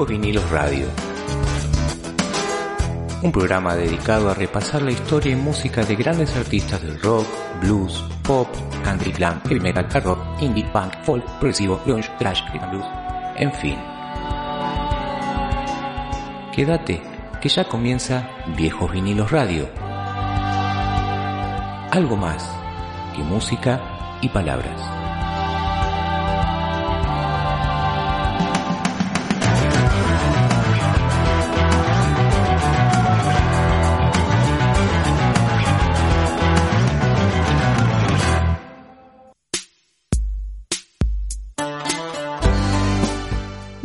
Viejos Vinilos Radio. Un programa dedicado a repasar la historia y música de grandes artistas del rock, blues, pop, country, glam, heavy metal, rock, indie, punk, folk, progresivo, grunge, thrash, blues, en fin. Quédate, que ya comienza Viejos Vinilos Radio. Algo más que música y palabras.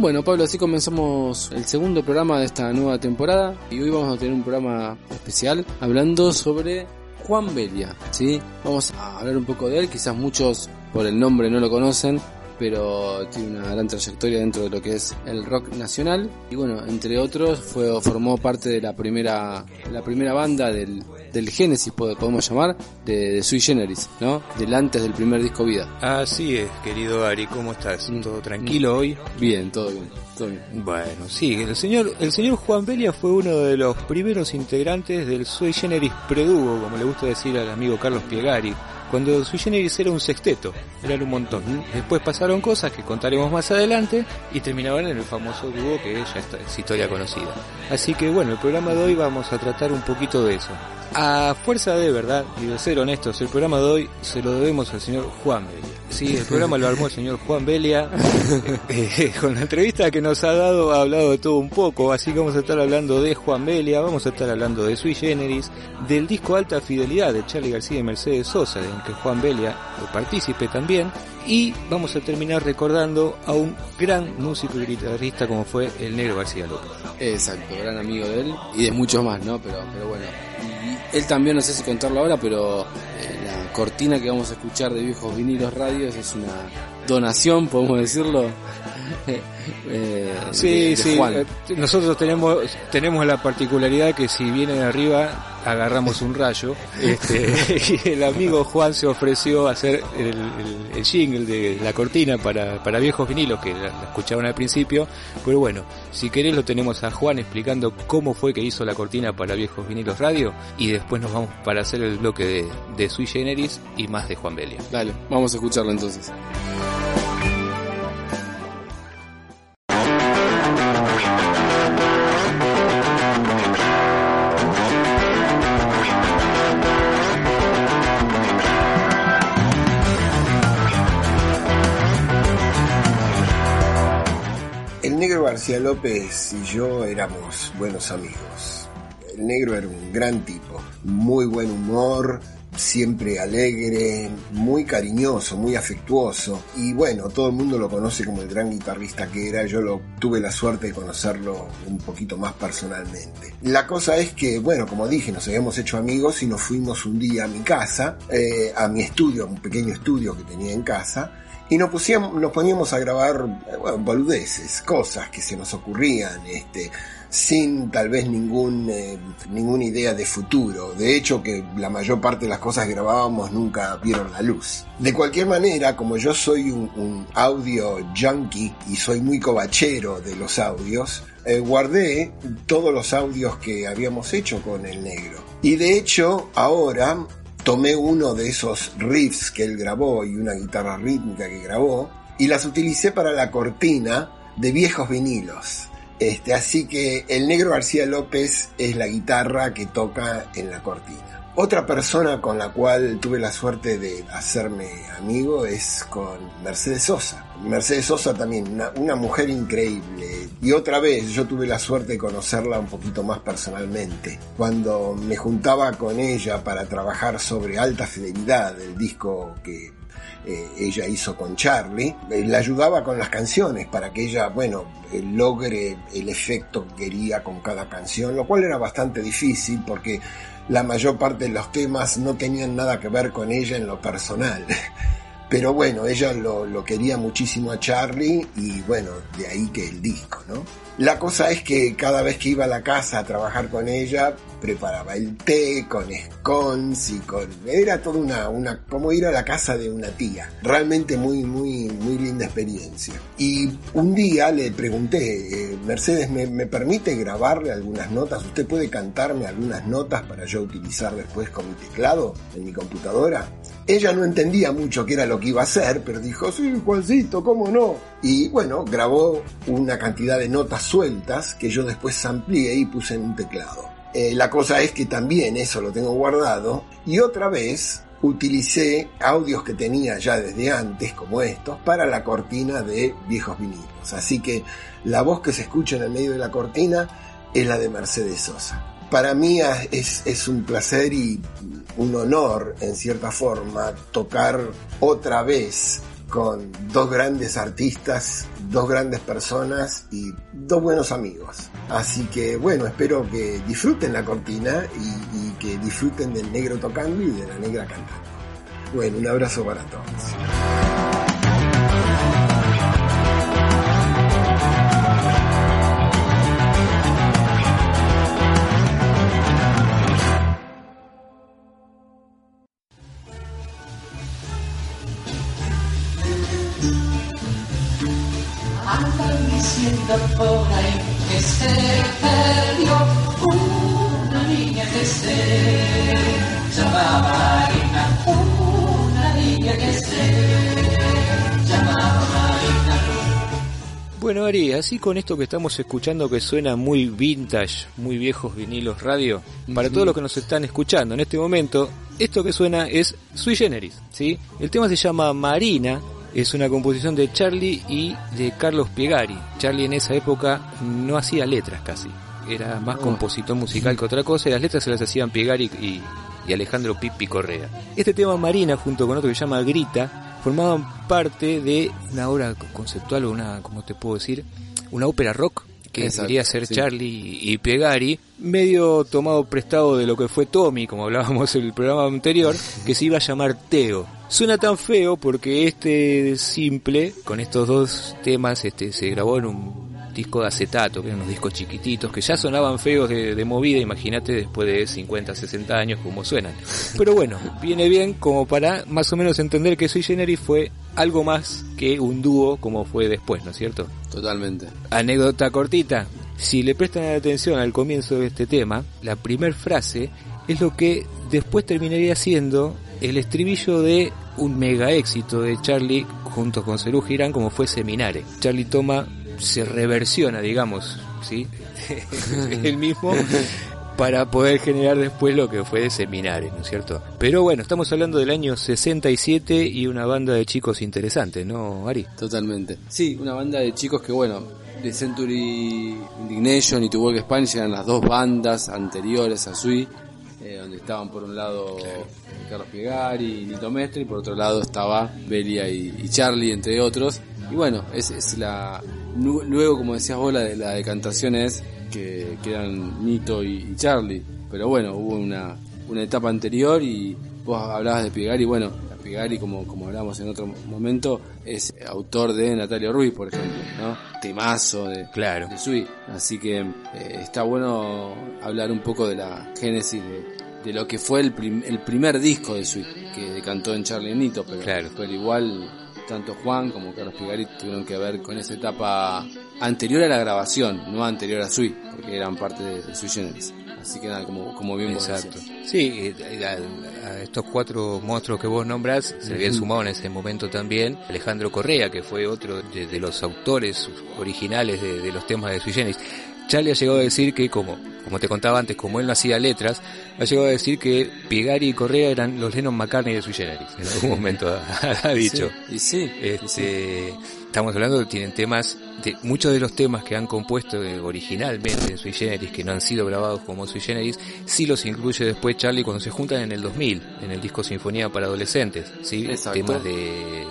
Bueno, Pablo, así comenzamos el segundo programa de esta nueva temporada y hoy vamos a tener un programa especial hablando sobre Juan Belia, ¿sí? Vamos a hablar un poco de él, quizás muchos por el nombre no lo conocen, pero tiene una gran trayectoria dentro de lo que es el rock nacional y bueno, entre otros fue formó parte de la primera la primera banda del, del Génesis podemos llamar de, de Sui Generis, ¿no? Del antes del primer disco Vida. Así es, querido Ari, ¿cómo estás? ¿Todo tranquilo hoy? Bien, todo bien. Todo bien. Bueno, sí, el señor, el señor Juan Belia fue uno de los primeros integrantes del Sui Generis Predugo, como le gusta decir al amigo Carlos Piegari cuando Sui Generis era un sexteto, eran un montón. Después pasaron cosas que contaremos más adelante y terminaban en el famoso dúo que ya es historia conocida. Así que bueno, el programa de hoy vamos a tratar un poquito de eso. A fuerza de verdad y de ser honestos, el programa de hoy se lo debemos al señor Juan Belia. Sí, el programa lo armó el señor Juan Belia. Eh, con la entrevista que nos ha dado, ha hablado de todo un poco. Así que vamos a estar hablando de Juan Belia, vamos a estar hablando de Sui Generis, del disco Alta Fidelidad de Charlie García y Mercedes Sosa, en que Juan Belia lo partícipe también. Y vamos a terminar recordando a un gran músico y guitarrista como fue el Negro García López. Exacto, gran amigo de él y de muchos más, ¿no? Pero, pero bueno. Él también, no sé si contarlo ahora, pero eh, la cortina que vamos a escuchar de Viejos Vinilos Radios es una donación, podemos decirlo. eh, sí, de, de sí. Juan. Nosotros tenemos tenemos la particularidad que si viene de arriba agarramos un rayo. Este, y el amigo Juan se ofreció a hacer el, el, el jingle de la cortina para, para viejos vinilos que la, la, escuchaban al principio. Pero bueno, si querés lo tenemos a Juan explicando cómo fue que hizo la cortina para viejos vinilos radio y después nos vamos para hacer el bloque de, de Sui Generis y más de Juan Belia. Dale, vamos a escucharlo entonces. López y yo éramos buenos amigos. El negro era un gran tipo, muy buen humor, siempre alegre, muy cariñoso, muy afectuoso. Y bueno, todo el mundo lo conoce como el gran guitarrista que era. Yo lo, tuve la suerte de conocerlo un poquito más personalmente. La cosa es que, bueno, como dije, nos habíamos hecho amigos y nos fuimos un día a mi casa, eh, a mi estudio, un pequeño estudio que tenía en casa y nos, nos poníamos a grabar bueno, boludeces, cosas que se nos ocurrían, este, sin tal vez ningún, eh, ninguna idea de futuro. De hecho, que la mayor parte de las cosas que grabábamos nunca vieron la luz. De cualquier manera, como yo soy un, un audio junkie y soy muy cobachero de los audios, eh, guardé todos los audios que habíamos hecho con el negro. Y de hecho, ahora tomé uno de esos riffs que él grabó y una guitarra rítmica que grabó y las utilicé para la cortina de viejos vinilos. Este, así que el negro García López es la guitarra que toca en la cortina. Otra persona con la cual tuve la suerte de hacerme amigo es con Mercedes Sosa. Mercedes Sosa también, una, mujer increíble. Y otra vez yo tuve la suerte de conocerla un poquito más personalmente. Cuando me juntaba con ella para trabajar sobre Alta Fidelidad, el disco que eh, ella hizo con Charlie, eh, la ayudaba con las canciones para que ella, bueno, eh, logre el efecto que quería con cada canción, lo cual era bastante difícil porque la mayor parte de los temas no tenían nada que ver con ella en lo personal. Pero bueno, ella lo, quería muchísimo a Charlie y bueno, de ahí que el disco, ¿no? La cosa es que cada vez que iba a la casa a trabajar con ella, preparaba el té con scones y con... Era toda una, una... como ir a la casa de una tía. Realmente muy, muy, muy linda experiencia. Y un día le pregunté, eh, Mercedes, ¿me, ¿me permite grabarle algunas notas? ¿Usted puede cantarme algunas notas para yo utilizar después con mi teclado en mi computadora? Ella no entendía mucho qué era lo que iba a hacer, pero dijo, sí, Juancito, ¿cómo no? Y bueno, grabó una cantidad de notas sueltas que yo después amplié y puse en un teclado. Eh, la cosa es que también eso lo tengo guardado y otra vez utilicé audios que tenía ya desde antes, como estos, para la cortina de viejos vinilos. Así que la voz que se escucha en el medio de la cortina es la de Mercedes Sosa. Para mí es, es un placer y un honor, en cierta forma, tocar otra vez con dos grandes artistas, dos grandes personas y dos buenos amigos. Así que bueno, espero que disfruten la cortina y, que disfruten del negro tocando y de la negra cantando. Bueno, un abrazo para todos. Así con esto que estamos escuchando que suena muy vintage, muy viejos vinilos radio, para todos los que nos están escuchando en este momento, esto que suena es Sui Generis, ¿sí? El tema se llama Marina, es una composición de Charlie y de Carlos Piegari. Charlie en esa época no hacía letras casi, era más compositor musical que otra cosa y las letras se las hacían Piegari y, y Alejandro Pipi Correa. Este tema Marina junto con otro que se llama Grita formaban parte de una obra conceptual o una, ¿cómo te puedo decir? Una ópera rock que quería ser sí. Charlie y Piegari, medio tomado prestado de lo que fue Tommy, como hablábamos en el programa anterior, que se iba a llamar Teo. Suena tan feo porque este simple, con estos dos temas, este se grabó en un disco de acetato, que eran unos discos chiquititos, que ya sonaban feos de, de movida, imagínate después de 50, 60 años como suenan. Pero bueno, viene bien como para más o menos entender que Sui Generis fue algo más que un dúo como fue después, ¿no es cierto? Totalmente. Anécdota cortita. Si le prestan atención al comienzo de este tema, la primer frase es lo que después terminaría siendo el estribillo de un mega éxito de Charlie junto con Cerú Girán como fue Seminare. Charlie toma, se reversiona, digamos, ¿sí? el mismo para poder generar después lo que fue de Seminare, ¿no es cierto? Pero bueno, estamos hablando del año 67 y una banda de chicos interesantes, ¿no, Ari? Totalmente. Sí, una banda de chicos que, bueno, de Century Indignation y To Walk Spanish eran las dos bandas anteriores a Sui, eh, donde estaban por un lado Carlos Piegari y Nito Mestre, y por otro lado estaba Belia y, y Charlie, entre otros. Y bueno, es, es la. Luego, como decías vos, la, de, la decantación es que, que eran Nito y, y Charlie. Pero bueno, hubo una, una etapa anterior y vos hablabas de Piegari. Bueno, Piegari, como, como hablamos en otro momento, es autor de Natalia Ruiz, por ejemplo, ¿no? Temazo de, Claro. de Sui. Así que eh, está bueno hablar un poco de la génesis de, de lo que fue el, prim- el primer disco de Sui, que cantó en Charlie y Nito, pero, Claro. pero igual tanto Juan como Carlos Pigari tuvieron que ver con esa etapa anterior a la grabación, no anterior a Sui, porque eran parte de, de Sui Generis. Así que nada, como, como bien vos Exacto. decías. Sí, a, a estos cuatro monstruos que vos nombrás se habían sumado en ese momento también Alejandro Correa, que fue otro de, de los autores originales de, de los temas de Sui Generis. Charlie ha llegado a decir que, como, como te contaba antes, como él no hacía letras, ha llegado a decir que Piegari y Correa eran los Lennon McCartney de Sui Generis. En algún momento ha, ha dicho. Sí, y sí, y sí. Este, estamos hablando de tienen temas, de, muchos de los temas que han compuesto eh, originalmente en Sui Generis, que no han sido grabados como Sui Generis, sí los incluye después Charlie cuando se juntan en el 2000, en el disco Sinfonía para Adolescentes, ¿sí? Exacto. Temas de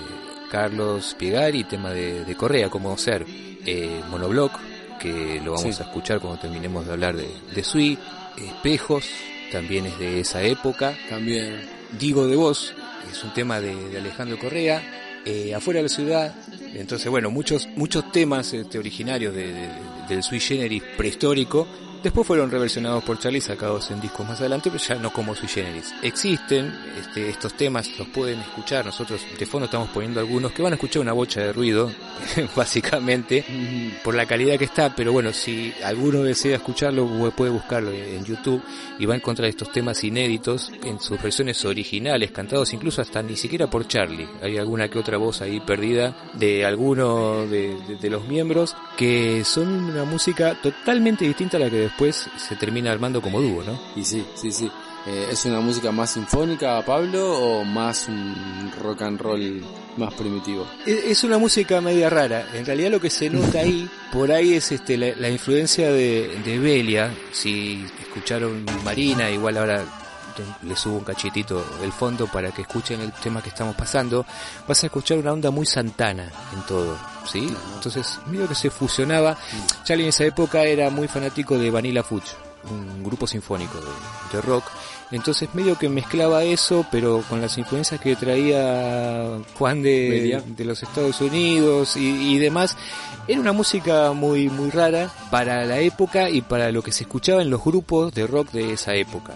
Carlos Piegari, tema de, de Correa, como ser eh, Monoblock, que lo vamos Sí. a escuchar cuando terminemos de hablar de, de Sui, Espejos, también es de esa época, También. Digo de Vos, es un tema de, de Alejandro Correa, eh, afuera de la ciudad. Entonces, bueno, muchos, muchos temas este, originarios de, de- del sui generis prehistórico después fueron reversionados por Charlie, sacados en discos más adelante, pero ya no como sui generis. Existen este, estos temas, los pueden escuchar. Nosotros de fondo estamos poniendo algunos que van a escuchar una bocha de ruido, básicamente, por la calidad que está. Pero bueno, si alguno desea escucharlo, puede buscarlo en YouTube y va a encontrar estos temas inéditos en sus versiones originales, cantados incluso hasta ni siquiera por Charlie. Hay alguna que otra voz ahí perdida de alguno de, de- de los miembros que son una música totalmente distinta a la que después se termina armando como dúo, ¿no? Y sí, sí, sí. Eh, ¿Es una música más sinfónica, Pablo, o más un rock and roll más primitivo? Es es una música media rara. En realidad lo que se nota ahí, por ahí es este la, la influencia de, de Belia. Si escucharon Marina, igual ahora le subo un cachetito del fondo para que escuchen el tema que estamos pasando. Vas a escuchar una onda muy santana en todo, ¿sí? Entonces, medio que se fusionaba. Charlie en esa época era muy fanático de Vanilla Fudge, un grupo sinfónico de, de rock. Entonces medio que mezclaba eso, pero con las influencias que traía Juan de, los Estados Unidos y, y demás. Era una música muy muy rara para la época y para lo que se escuchaba en los grupos de rock de esa época.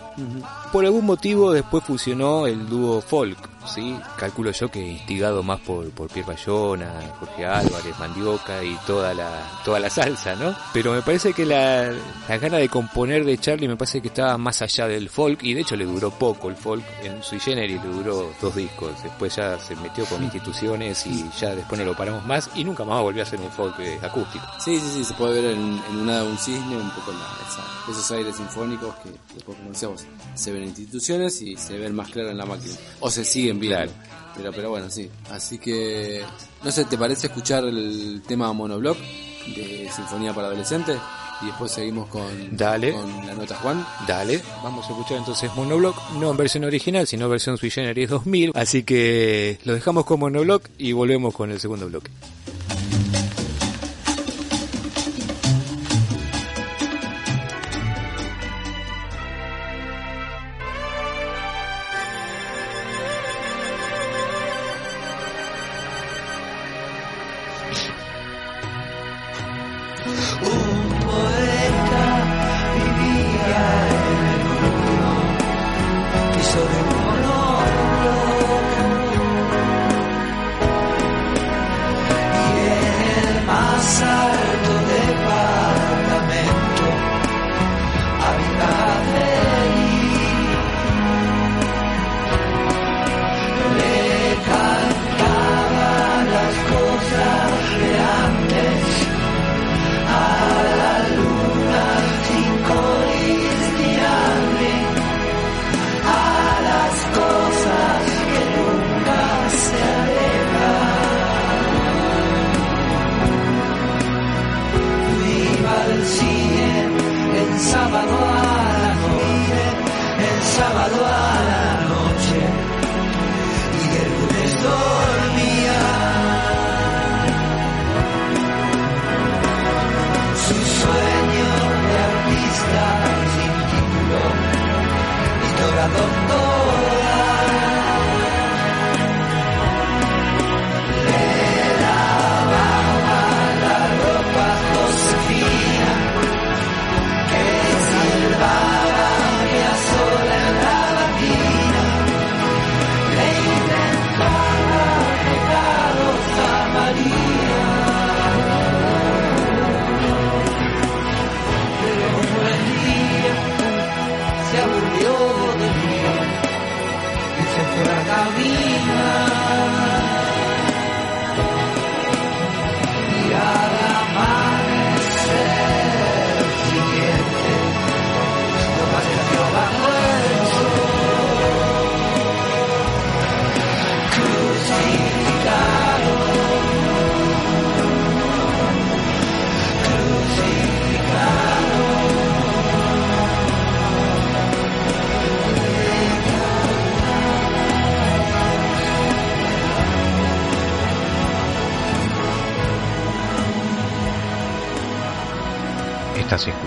Por algún motivo después fusionó el dúo folk, ¿sí? Calculo yo que instigado más por, por Pierre Bayona, Jorge Álvarez, Mandioca y toda la, toda la salsa, ¿no? Pero me parece que la, la gana de componer de Charlie me parece que estaba más allá del folk y de hecho le duró poco el folk en sui generis, le duró dos discos. Después ya se metió con instituciones y ya después no lo paramos más y nunca más volvió a hacer un folk eh, acústico. Sí, sí, sí, se puede ver en, en una un cisne, un poco la- esa- esos aires sinfónicos que después, como decíamos, se ven en instituciones y se ven más claro en la máquina. O se siguen Claro. Pero, pero bueno, sí. Así que, no sé, ¿te parece escuchar el tema Monoblock de Sinfonía para Adolescentes? Y después seguimos con, Dale. con la nota Juan. Dale, vamos a escuchar entonces Monoblock, no en versión original, sino versión sui generis 2000. Así que lo dejamos con Monoblock y volvemos con el segundo bloque. Y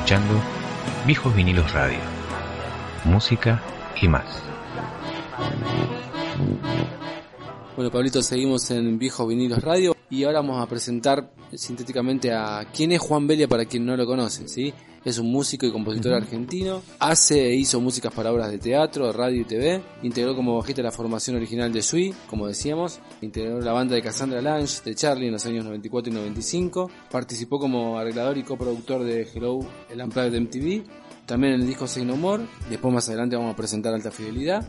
escuchando Viejos Vinilos Radio. Música y más. Bueno, Pablito, seguimos en Viejos Vinilos Radio y ahora vamos a presentar sintéticamente a quién es Juan Belia para quien no lo conoce, ¿sí? Es un músico y compositor argentino, hace e hizo músicas para obras de teatro, radio y TV, integró como bajista la formación original de Sui, como decíamos, integró la banda de Cassandra Lange, de Charlie en los años 94 y 95, participó como arreglador y coproductor de Hello, el Unplugged de MTV, también en el disco Signo Humor, después más adelante vamos a presentar Alta Fidelidad,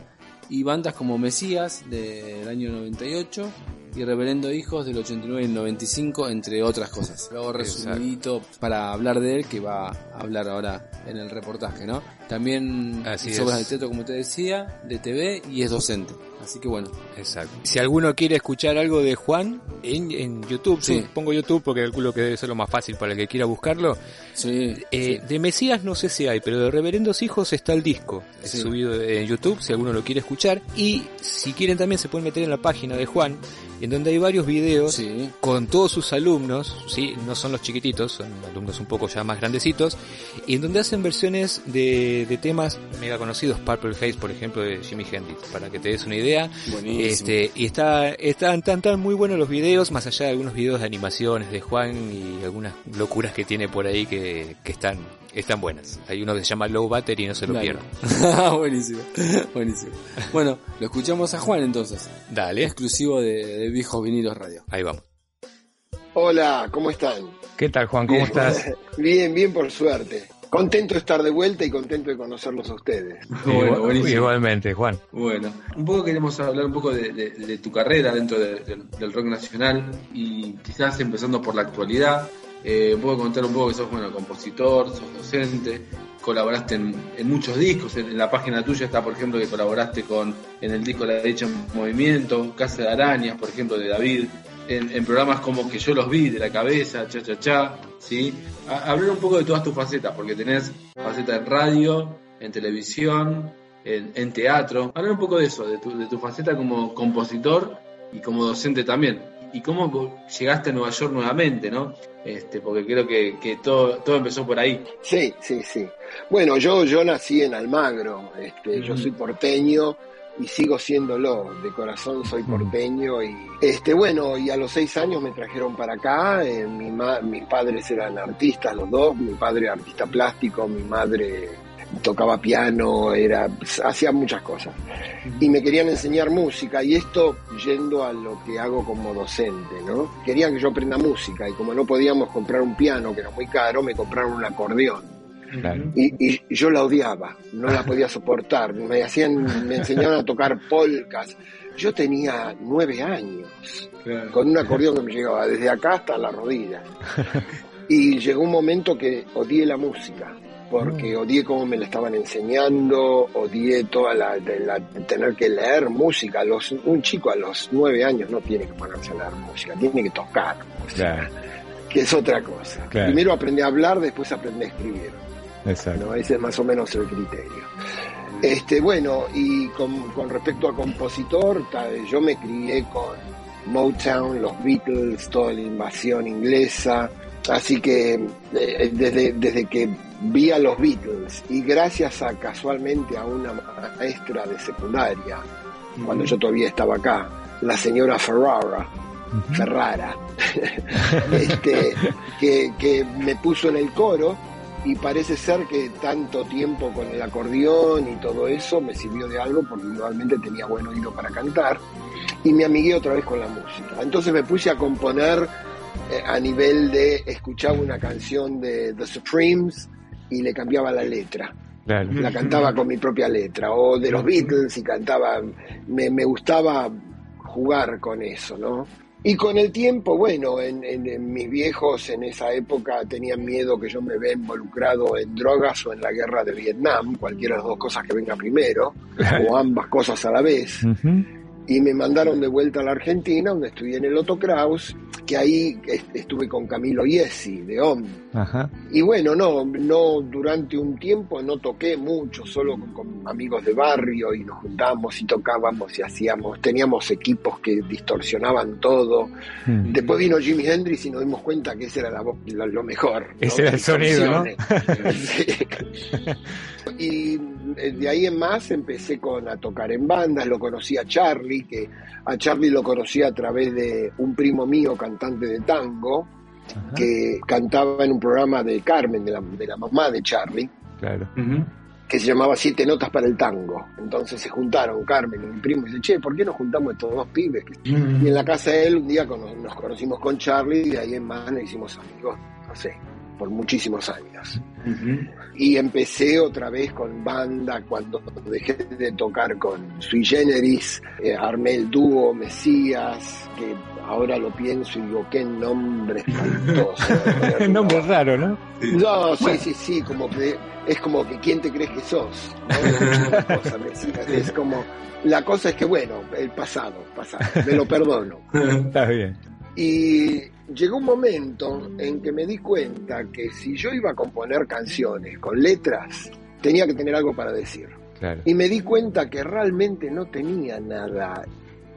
y bandas como Mesías del año 98 y Reverendo Hijos del 89 y el 95, entre otras cosas. Luego resumidito para hablar de él, que va a hablar ahora en el reportaje, ¿no? También Así hizo obras de teatro, como te decía, de TV y es docente. Así que bueno, Exacto. Si alguno quiere escuchar algo de Juan en, en YouTube, Sí. pongo YouTube porque calculo que debe ser lo más fácil para el que quiera buscarlo. sí, Eh, De Mesías no sé si hay, pero de Reverendos Hijos está el disco Sí. subido en YouTube si alguno lo quiere escuchar. Y si quieren también se pueden meter en la página de Juan, en donde hay varios videos sí, con todos sus alumnos, sí, no son los chiquititos, son alumnos un poco ya más grandecitos, y en donde hacen versiones de, de temas mega conocidos, Purple Haze, por ejemplo, de Jimi Hendrix, para que te des una idea. Buenísimo. Este, y está, están tan, tan muy buenos los videos, más allá de algunos videos de animaciones de Juan y algunas locuras que tiene por ahí que, que están, están buenas. Hay uno que se llama Low Battery y no se lo Dale. pierdan. buenísimo, buenísimo. Bueno, lo escuchamos a Juan entonces, Dale, exclusivo de, de Viejos Vinilos Radio. ahí vamos. Hola, ¿cómo están? ¿Qué tal, Juan? ¿Cómo Bien. estás? Bien, bien, por suerte. Contento de estar de vuelta y contento de conocerlos a ustedes. Bueno, buenísimo. Igualmente, Juan. Bueno, un poco queremos hablar un poco de, de- de tu carrera dentro de- del- del rock nacional y quizás empezando por la actualidad, eh, poco contar un poco que sos bueno compositor, sos docente, colaboraste en, en muchos discos, en, en la página tuya está por ejemplo que colaboraste con en el disco La Derecha en Movimiento, Casa de Arañas, por ejemplo de David, en, en programas como Que yo los vi, de la cabeza, cha cha cha, ¿sí? A- hablar un poco de todas tus facetas, porque tenés faceta en radio, en televisión, en, en teatro. Hablar un poco de eso, de tu, de tu faceta como compositor y como docente también. Y cómo llegaste a Nueva York nuevamente, ¿no? Este, porque creo que, que todo, todo empezó por ahí. Sí, sí, sí. Bueno, yo, yo nací en Almagro, este, yo soy porteño y sigo siéndolo, de corazón soy porteño y este bueno, y a los seis años me trajeron para acá, eh, mi ma- mis padres eran artistas los dos, mi padre artista plástico, mi madre tocaba piano, era hacía muchas cosas y me querían enseñar música y esto yendo a lo que hago como docente, ¿no? Querían que yo aprenda música y como no podíamos comprar un piano que era muy caro, me compraron un acordeón. Claro. Y, y yo la odiaba, no la podía soportar. Me hacían, me enseñaban a tocar polcas. Yo tenía nueve años, con un acordeón que me llegaba desde acá hasta la rodilla. Y llegó un momento que odié la música, porque odié cómo me la estaban enseñando, odié toda la, de la- tener que leer música. Los, un chico a los nueve años no tiene que ponerse a leer música, tiene que tocar música, Claro, que es otra cosa. Claro. Primero aprendí a hablar, después aprendí a escribir. Exacto. ¿no? Ese es más o menos el criterio. Este, bueno, y con, con respecto a compositor, yo me crié con Motown, los Beatles, toda la invasión inglesa, así que eh, desde, desde que vi a los Beatles y gracias a casualmente a una maestra de secundaria, cuando yo todavía estaba acá, la señora Ferrara, Ferrara, este, que, que me puso en el coro y parece ser que tanto tiempo con el acordeón y todo eso me sirvió de algo porque normalmente tenía buen oído para cantar y me amigué otra vez con la música. Entonces me puse a componer eh, a nivel de escuchaba una canción de The Supremes y le cambiaba la letra Claro. la cantaba con mi propia letra, o de los Beatles y cantaba, me, me gustaba jugar con eso, ¿no? Y con el tiempo, bueno, en, en- en mis viejos en esa época tenían miedo que yo me vea involucrado en drogas o en la guerra de Vietnam, cualquiera de las dos cosas que venga primero, o ambas cosas a la vez. Y me mandaron de vuelta a la Argentina, donde estudié en el Otto Kraus, que ahí est- estuve con Camilo Iesi, de OM. Ajá. Y bueno, no, no, durante un tiempo no toqué mucho, solo con, con amigos de barrio y nos juntábamos y tocábamos y hacíamos, teníamos equipos que distorsionaban todo. Mm. Después vino Jimi Hendrix y nos dimos cuenta que ese era la voz- lo, mejor. ¿no? Ese era el sonido, ¿no? Sí. Y eh, de ahí en más empecé con a tocar en bandas, lo conocí a Charlie Charlie, que a Charlie lo conocí a través de un primo mío, cantante de tango, Ajá, que cantaba en un programa de Carmen, de la, de la mamá de Charlie, Claro. Que se llamaba Siete Notas para el Tango. Entonces se juntaron Carmen y mi primo y dice, che, ¿por qué nos juntamos estos dos pibes? Y en la casa de él un día nos conocimos con Charlie y de ahí en más nos hicimos amigos, no sé, por muchísimos años. Y empecé otra vez con banda cuando dejé de tocar con Sui Generis, eh, armé el dúo Mesías, que ahora lo pienso y digo, qué nombre espantoso. Nombre raro, ¿no? No, sí, sí, sí, como que es como que quién te crees que sos. ¿no? Cosa, Mesías, es como, la cosa es que bueno, el pasado, pasado, me lo perdono. Está bien. Y llegó un momento en que me di cuenta que si yo iba a componer canciones con letras, tenía que tener algo para decir. Claro. Y me di cuenta que realmente no tenía nada,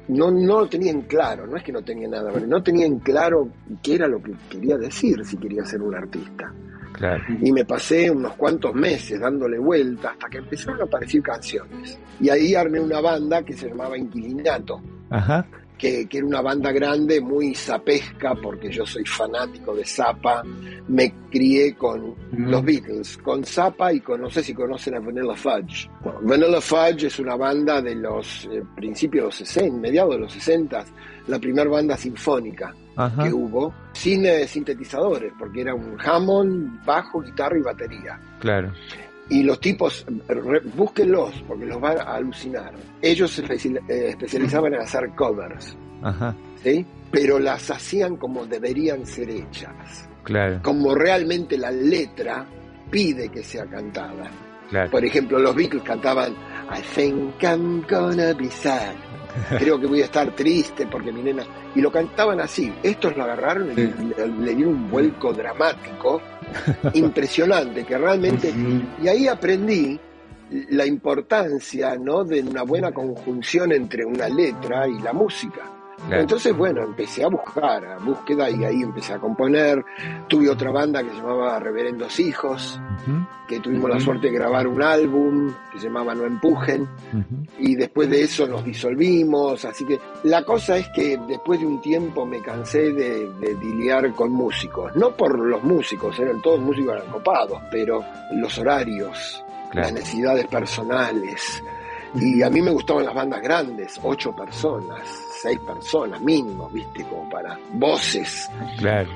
no, no lo tenía en claro, no es que no tenía nada, no tenía en claro qué era lo que quería decir si quería ser un artista. Claro. Y me pasé unos cuantos meses dándole vuelta hasta que empezaron a aparecer canciones. Y ahí armé una banda que se llamaba Inquilinato Ajá. Que, que era una banda grande, muy zapesca, porque yo soy fanático de Zappa. Me crié con los Beatles, con Zappa y con, no sé si conocen a Vanilla Fudge. Bueno, Vanilla Fudge es una banda de los eh, principios de los 60, mediados de los 60, la primera banda sinfónica Ajá. que hubo, sin eh, sintetizadores, porque era un Hammond, bajo, guitarra y batería. Claro. Y los tipos, re- búsquenlos, porque los van a alucinar. Ellos se eh, especializaban en hacer covers. Ajá. ¿sí? Pero las hacían como deberían ser hechas, Claro. como realmente la letra pide que sea cantada. Claro. Por ejemplo, los Beatles cantaban I think I'm gonna be sad. Creo que voy a estar triste porque mi nena. Y lo cantaban así. Estos lo agarraron y Sí. le, le dieron un vuelco dramático impresionante que realmente y ahí aprendí la importancia ¿no? de una buena conjunción entre una letra y la música. Claro. Entonces, bueno, empecé a buscar, a búsqueda y ahí empecé a componer. Tuve otra banda que se llamaba Reverendos Hijos, que tuvimos la suerte de grabar un álbum que se llamaba No Empujen y después de eso nos disolvimos, así que la cosa es que después de un tiempo me cansé de, de con músicos, no por los músicos, eran todos músicos eran copados, pero los horarios, las necesidades personales, y a mí me gustaban las bandas grandes, ocho personas, seis personas mínimo, viste, como para voces, Claro.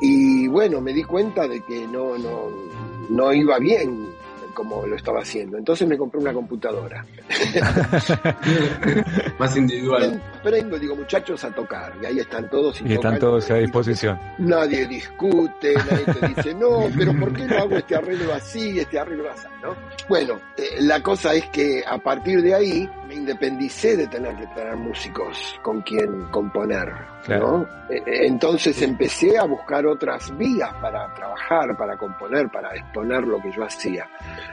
Y bueno, me di cuenta de que no, no, no iba bien como lo estaba haciendo, entonces me compré una computadora. Más individual. Prendo, digo, muchachos, a tocar. Y ahí están todos. Y están tocan. todos a disposición. Nadie discute, nadie te dice, no, pero ¿por qué no hago este arreglo así, este arreglo así? ¿no? Bueno, eh, la cosa es que a partir de ahí me independicé de tener que tener músicos con quien componer. Claro. ¿no? Eh, eh, Entonces empecé a buscar otras vías para trabajar, para componer, para exponer lo que yo hacía.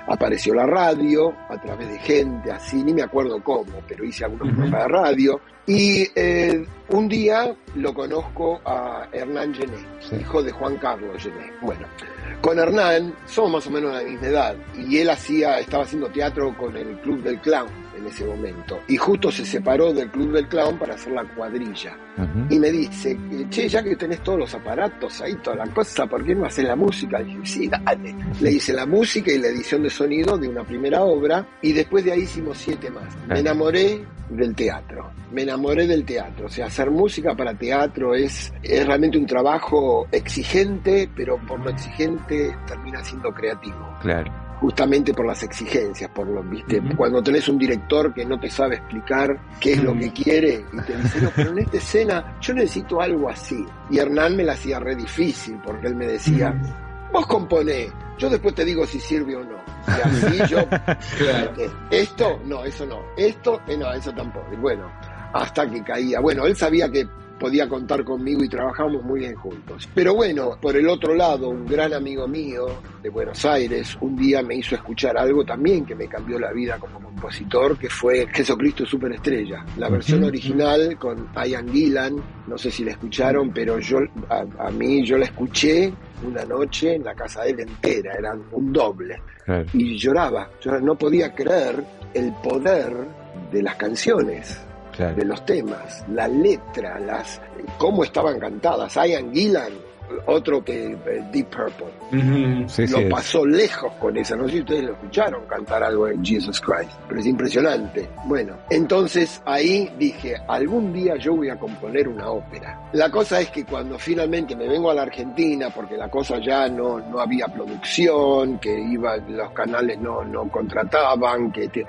Apareció la radio a través de gente así, ni me acuerdo cómo, pero hice algunos Ujú. programas de radio. Y eh, un día lo conozco a Hernán Gené, Sí. hijo de Juan Carlos Gené. Bueno, con Hernán somos más o menos de la misma edad y él hacía, estaba haciendo teatro con el Club del Clown en ese momento y justo se separó del Club del Clown para hacer la cuadrilla y me dice, che, ya que tenés todos los aparatos ahí, toda la cosa, ¿por qué no haces la música? Y dije, sí, dale. Le hice la música y la edición de sonido de una primera obra y después de ahí hicimos siete más. Me enamoré del teatro, me enamoré del teatro. O sea, hacer música para teatro es, es realmente un trabajo exigente, pero por lo exigente termina siendo creativo Claro. Justamente por las exigencias, por lo, viste, cuando tenés un director que no te sabe explicar qué es lo Ujú. que quiere y te dice, no, pero en esta escena yo necesito algo así. Y Hernán me la hacía re difícil porque él me decía, vos componé, yo después te digo si sirve o no. Y así yo, Claro. eh, esto, no, eso no, esto, eh, no, eso tampoco. Y bueno, hasta que caía. Bueno, él sabía que podía contar conmigo y trabajamos muy bien juntos. Pero bueno, por el otro lado, un gran amigo mío de Buenos Aires un día me hizo escuchar algo también que me cambió la vida como compositor, que fue Jesucristo Superestrella, la versión original con Ian Gillan, no sé si la escucharon, pero yo a, a mí yo la escuché una noche en la casa de él entera, era un doble Claro. y lloraba. Yo no podía creer el poder de las canciones. Claro. de los temas, la letra, las cómo estaban cantadas. Ian Gillan, otro que eh, Deep Purple. Sí, lo sí. pasó lejos con esa. No sé si ustedes lo escucharon cantar algo en Jesus Christ, pero es impresionante. Bueno, entonces ahí dije, algún día yo voy a componer una ópera. La cosa es que cuando finalmente me vengo a la Argentina, porque la cosa ya no, no había producción, que iba, los canales no, no contrataban, que te-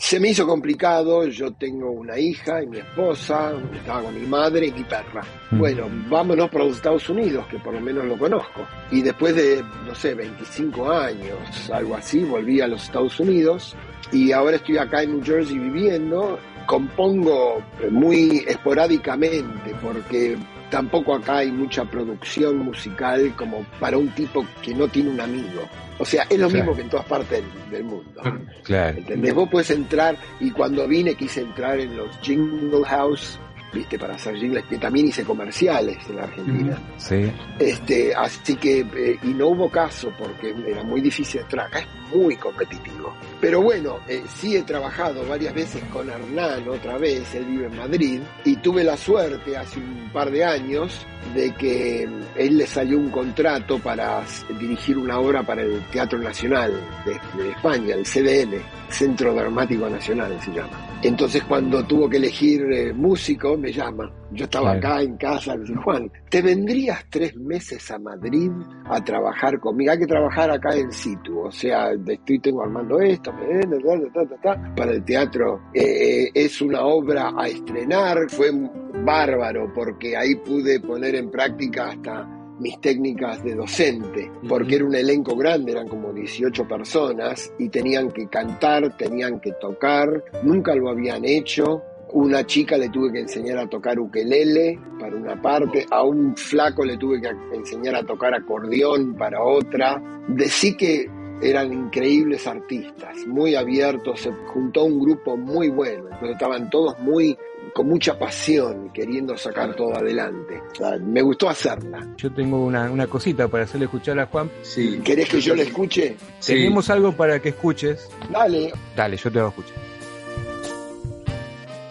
se me hizo complicado, yo tengo una hija y mi esposa, estaba con mi madre y mi perra. Mm. Bueno, vámonos para los Estados Unidos, que por lo menos lo conozco. Y después de, no sé, 25 años, algo así, volví a los Estados Unidos y ahora estoy acá en New Jersey viviendo. Compongo muy esporádicamente porque tampoco acá hay mucha producción musical como para un tipo que no tiene un amigo. O sea, es lo Claro. mismo que en todas partes del, del mundo. Claro. ¿Entendés? Vos puedes entrar, y cuando vine quise entrar en los Jingle House, viste, para hacer jingles, que también hice comerciales en la Argentina. Sí. Este, así que, eh, y no hubo caso porque era muy difícil entrar, acá es muy competitivo. Pero bueno, eh, sí he trabajado varias veces con Hernán otra vez, él vive en Madrid, y tuve la suerte hace un par de años de que mm, él le salió un contrato para dirigir una obra para el Teatro Nacional de, de España, el CDN, Centro Dramático Nacional se llama. Entonces cuando tuvo que elegir eh, músico, me llama. Yo estaba Claro. acá en casa, me dice, Juan, ¿te vendrías tres meses a Madrid a trabajar conmigo? Hay que trabajar acá en situ, o sea, de- estoy tengo armando esto, me ven, ta, ta, ta, ta, para el teatro. Eh, es una obra a estrenar, fue bárbaro porque ahí pude poner en práctica hasta mis técnicas de docente, porque era un elenco grande, eran como 18 personas y tenían que cantar, tenían que tocar, nunca lo habían hecho. Una chica le tuve que enseñar a tocar ukelele para una parte, a un flaco le tuve que enseñar a tocar acordeón para otra. Decí que eran increíbles artistas, muy abiertos, se juntó un grupo muy bueno, entonces estaban todos muy con mucha pasión, queriendo sacar todo adelante. O sea, me gustó hacerla. Yo tengo una, una cosita para hacerle escuchar a Juan. Sí. ¿Querés que yo la escuche? Sí. Tenemos algo para que escuches. Dale. Dale, yo te lo escucho.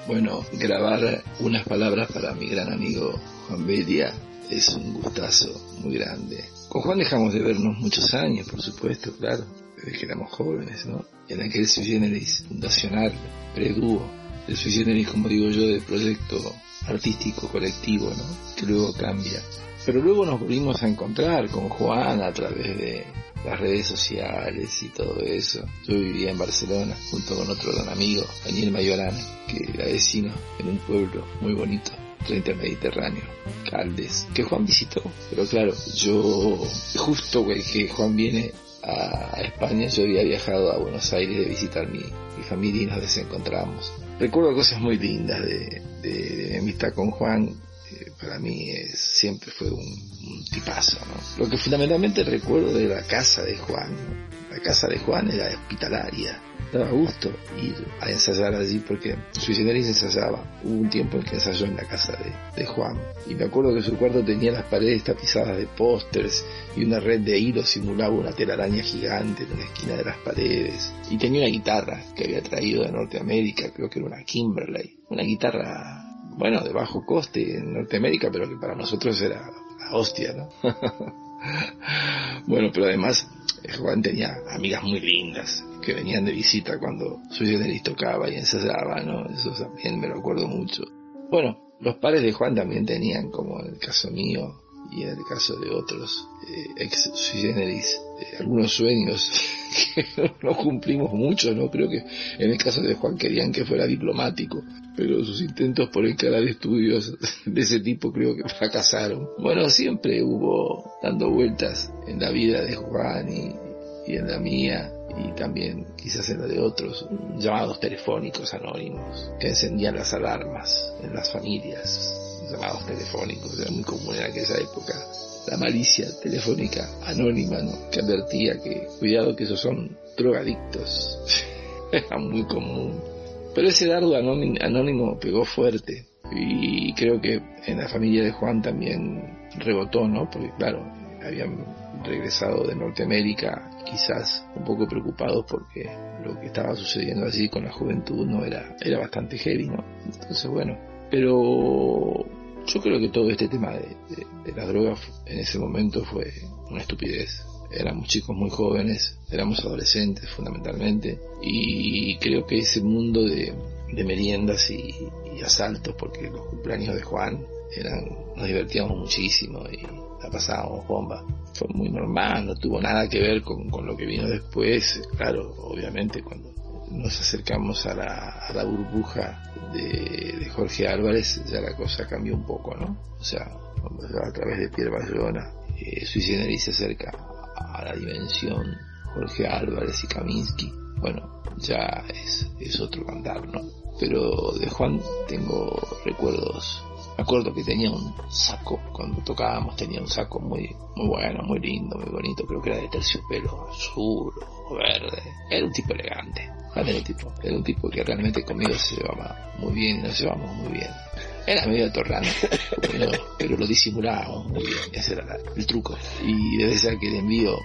Bueno, grabar unas palabras para mi gran amigo Juan Belia es un gustazo muy grande. Con Juan dejamos de vernos muchos años, por supuesto, claro, desde que éramos jóvenes, ¿no? En aquel sui generis fundacional, predúo, el sui generis, como digo yo, del proyecto artístico colectivo, ¿no? Que luego cambia. Pero luego nos volvimos a encontrar con Juan a través de las redes sociales y todo eso. Yo vivía en Barcelona junto con otro gran amigo, Daniel Mayorana, que era vecino en un pueblo muy bonito frente al Mediterráneo, Caldes, que Juan visitó. Pero claro, yo justo que Juan viene a España, yo había viajado a Buenos Aires de visitar mi, mi familia y nos desencontramos. Recuerdo cosas muy lindas de, de, de mi amistad con Juan, para mí es- siempre fue un, un tipazo, ¿no? Lo que fundamentalmente recuerdo de la casa de Juan, ¿no? la casa de Juan era hospitalaria, daba gusto ir a ensayar allí porque su Generis ensayaba. Hubo un tiempo en que ensayó en la casa de, de Juan y me acuerdo que su cuarto tenía las paredes tapizadas de pósters y una red de hilos simulaba una telaraña gigante en una esquina de las paredes y tenía una guitarra que había traído de Norteamérica, creo que era una Kimberley, una guitarra bueno, de bajo coste en Norteamérica, pero que para nosotros era la hostia, ¿no? bueno, pero además eh, Juan tenía amigas muy lindas que venían de visita cuando su Generis tocaba y ensayaba, ¿no? Eso también me lo acuerdo mucho. Bueno, los padres de Juan también tenían, como en el caso mío y en el caso de otros eh, ex sui eh, algunos sueños que no cumplimos mucho, ¿no? Creo que en el caso de Juan querían que fuera diplomático, pero sus intentos por encarar estudios de ese tipo creo que fracasaron. Bueno, siempre hubo dando vueltas en la vida de Juan y, y en la mía y también quizás en la de otros, llamados telefónicos anónimos que encendían las alarmas en las familias, llamados telefónicos, era muy común en aquella época. La malicia telefónica anónima, ¿no? Que advertía que, cuidado que esos son drogadictos. era muy común. Pero ese dardo anónimo, pegó fuerte. Y creo que en la familia de Juan también rebotó, ¿no? Porque claro, habían regresado de Norteamérica quizás un poco preocupados porque lo que estaba sucediendo allí con la juventud no era, era bastante heavy, ¿no? Entonces, bueno, pero yo creo que todo este tema de, de, de las drogas en ese momento fue una estupidez. Éramos chicos muy jóvenes, éramos adolescentes fundamentalmente, y creo que ese mundo de, meriendas y, y asaltos, porque los cumpleaños de Juan eran, nos divertíamos muchísimo y la pasábamos bomba. Fue muy normal, no tuvo nada que ver con, con lo que vino después. Claro, obviamente cuando nos acercamos a la, burbuja de, Jorge Álvarez, ya la cosa cambió un poco, ¿no? O sea, a través de Pierre Bayona, eh, se acerca a la dimensión Jorge Álvarez y Kaminsky. Bueno, ya es, es otro cantar, ¿no? Pero de Juan tengo recuerdos me acuerdo que tenía un saco, cuando tocábamos tenía un saco muy, muy bueno, muy lindo, muy bonito, creo que era de terciopelo azul o verde. Era un tipo elegante. Era un tipo, era un tipo que realmente conmigo se llevaba muy bien nos llevamos muy bien. Era medio atorrante, pero, lo disimulábamos muy bien, ese era el truco. Y debe ser que le envío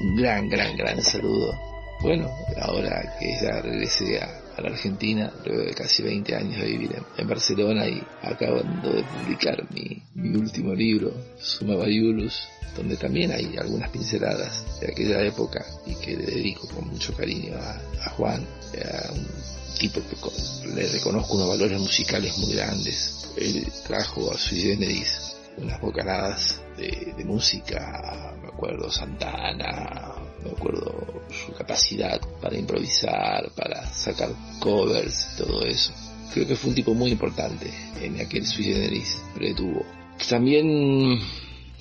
un gran, gran, gran saludo. Bueno, ahora que ya regresé a, la Argentina luego de casi 20 años de vivir en, Barcelona y acabando de publicar mi, último libro, Suma Bayulus, donde también hay algunas pinceladas de aquella época y que le dedico con mucho cariño a, Juan, un tipo que le reconozco unos valores musicales muy grandes. Él trajo a Sui Generis unas bocanadas de, de música, me acuerdo Santana, me acuerdo su capacidad para improvisar, para sacar covers, todo eso. Creo que fue un tipo muy importante en aquel Sui Generis que. También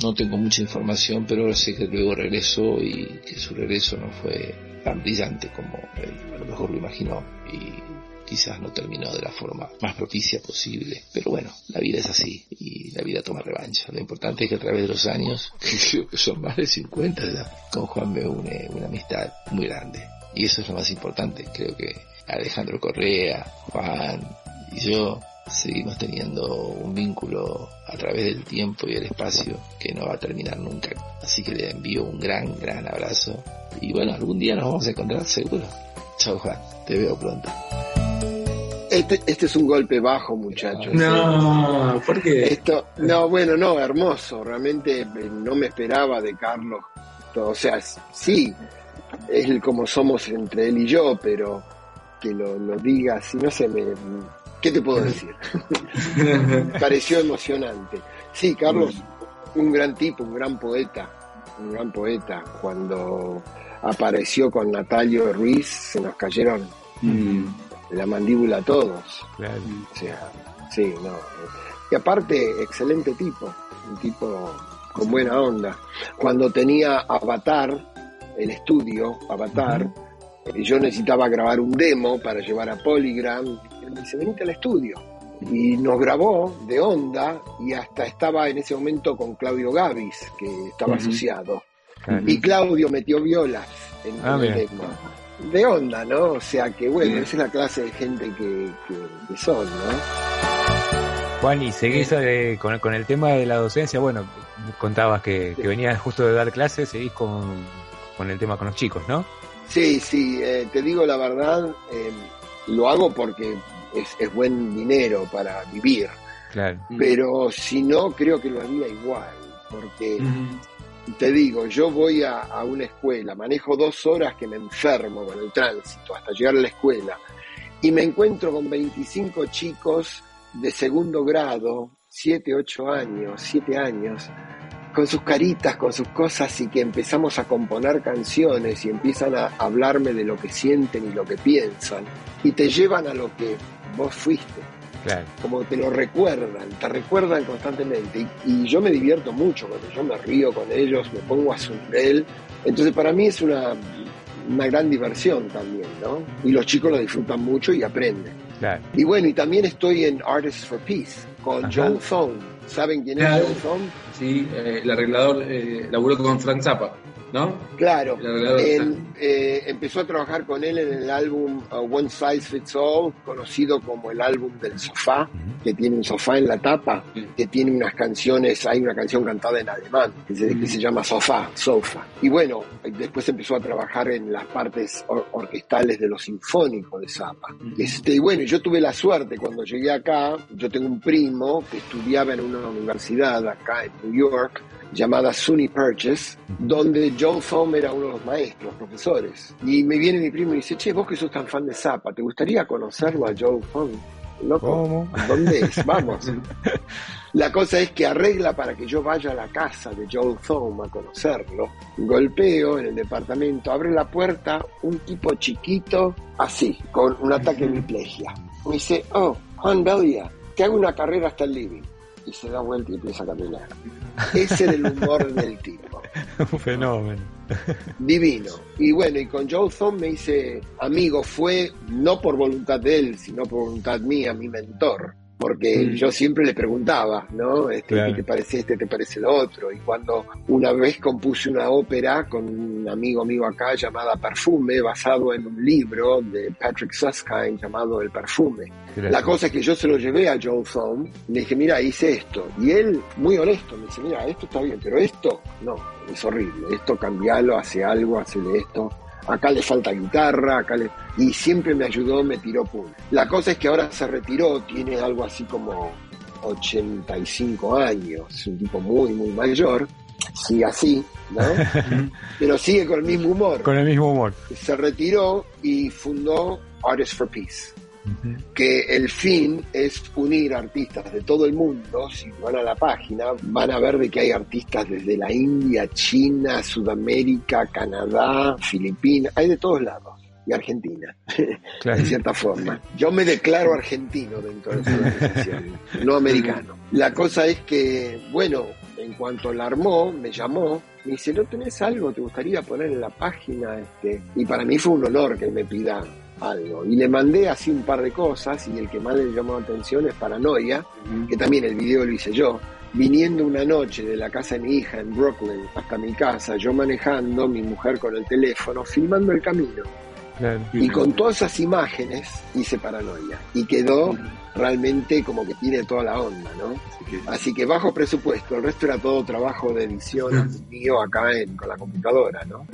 no tengo mucha información, pero sé que luego regresó y que su regreso no fue tan brillante como él a lo mejor lo imaginó y quizás no terminó de la forma más propicia posible. Pero bueno, la vida es así y la vida toma revancha. Lo importante es que a través de los años, que son más de 50 ya, con Juan me une una amistad muy grande. Y eso es lo más importante. Creo que Alejandro Correa, Juan y yo seguimos teniendo un vínculo a través del tiempo y el espacio que no va a terminar nunca. Así que le envío un gran, gran abrazo. Y bueno, algún día nos vamos a encontrar seguro. Chao Juan, te veo pronto. Este, este es un golpe bajo, muchachos. No, ¿por qué? Esto, no, bueno, no, hermoso. Realmente eh, no me esperaba de Carlos. O sea, sí, es como somos entre él y yo, pero que lo, lo diga así, no sé, me, ¿qué te puedo decir? Pareció emocionante. Sí, Carlos, un gran tipo, un gran poeta, un gran poeta. Cuando apareció con Natalio Ruiz, se nos cayeron Mm, la mandíbula a todos. Claro. O sea, sí, no. Y aparte, excelente tipo, un tipo con buena onda. Cuando tenía Avatar, el estudio, Avatar, eh, yo necesitaba grabar un demo para llevar a Polygram. Él me dice, venite al estudio. Y nos grabó de onda y hasta estaba en ese momento con Claudio Gavis, que estaba asociado. Claro. Y Claudio metió violas en Ah, el demo. De onda, ¿no? O sea que bueno, esa es la clase de gente que, que- que son, ¿no? Juan, y seguís eh, con, con el tema de la docencia. Bueno, contabas que, que venías justo de dar clases, seguís con, con el tema con los chicos, ¿no? Sí, sí, eh, te digo la verdad, eh, lo hago porque es, es buen dinero para vivir, Claro. pero si no, creo que lo haría igual, porque mm, te digo, yo voy a, a una escuela, manejo dos horas que me enfermo con el tránsito hasta llegar a la escuela y me encuentro con 25 chicos de segundo grado, 7, 8 años, 7 años, con sus caritas, con sus cosas y que empezamos a componer canciones y empiezan a hablarme de lo que sienten y lo que piensan y te llevan a lo que vos fuiste Claro. como te lo recuerdan, te recuerdan constantemente. Y, y yo me divierto mucho ellos, yo me río con ellos, me pongo a su nivel. Entonces para mí es una, una gran diversión también, ¿no? Y los chicos lo disfrutan mucho y aprenden. Claro. Y bueno, y también estoy en Artists for Peace con Ajá. John Thone. ¿Saben quién es Claro. John Thone? sí, eh, el arreglador eh, laburó con Frank Zappa. ¿No? Claro, él eh, empezó a trabajar con él en el álbum uh, One Size Fits All, conocido como el álbum del sofá, que tiene un sofá en la tapa, que tiene unas canciones, hay una canción cantada en alemán, que se, que se llama Sofá, Sofa. Y bueno, después empezó a trabajar en las partes or- orquestales de los sinfónicos de Zappa. Este, y bueno, yo tuve la suerte cuando llegué acá, yo tengo un primo que estudiaba en una universidad acá en New York, llamada SUNY Purchase, donde Joe Thom era uno de los maestros, profesores. Y me viene mi primo y dice, che, vos que sos tan fan de Zappa, ¿te gustaría conocerlo a Joe Thom? Loco, ¿Cómo? ¿dónde es? Vamos. La cosa es que arregla para que yo vaya a la casa de Joe Thom a conocerlo. Golpeo en el departamento, abre la puerta un tipo chiquito, así, con un ataque de hemiplegia. Me dice, oh, Juan Belia, te hago una carrera hasta el living. Y se da vuelta y empieza a caminar. Ese era el humor del tipo. Un fenómeno. Divino. Y bueno, y con Joe Thom me hice amigo, fue no por voluntad de él, sino por voluntad mía, mi mentor. Porque Mm. yo siempre le preguntaba, ¿no? Este, Claro. ¿Qué te parece este, te parece lo otro? Y cuando una vez compuse una ópera con un amigo mío acá llamada Perfume, basado en un libro de Patrick Susskind llamado El Perfume. La cosa es que yo se lo llevé a Joe Thom, le dije, mira, hice esto. Y él, muy honesto, me dice, mira, esto está bien, pero esto, no, es horrible. Esto cambialo, hace algo, hace de esto. Acá le falta guitarra, acá le... Y siempre me ayudó, me tiró pum. La cosa es que ahora se retiró, tiene algo así como 85 años, es un tipo muy, muy mayor. Sigue así, ¿no? pero sigue con el mismo humor. Con el mismo humor. Se retiró y fundó Artists for Peace que el fin es unir artistas de todo el mundo. Si van a la página, van a ver de que hay artistas desde la India, China, Sudamérica, Canadá, Filipinas, hay de todos lados. Y Argentina, Claro. de cierta forma. Yo me declaro argentino dentro de esa organización, no americano. La cosa es que, bueno, en cuanto la armó, me llamó, me dice, ¿no tenés algo? ¿Te gustaría poner en la página? Este? Y para mí fue un honor que me pida algo. Y le mandé así un par de cosas y el que más le llamó la atención es Paranoia, que también el video lo hice yo. Viniendo una noche de la casa de mi hija en Brooklyn hasta mi casa, yo manejando, mi mujer con el teléfono, filmando el camino. Claro. Y con todas esas imágenes hice Paranoia. Y quedó realmente como que tiene toda la onda, ¿no? Así que bajo presupuesto, el resto era todo trabajo de edición mío acá en- con la computadora, ¿no?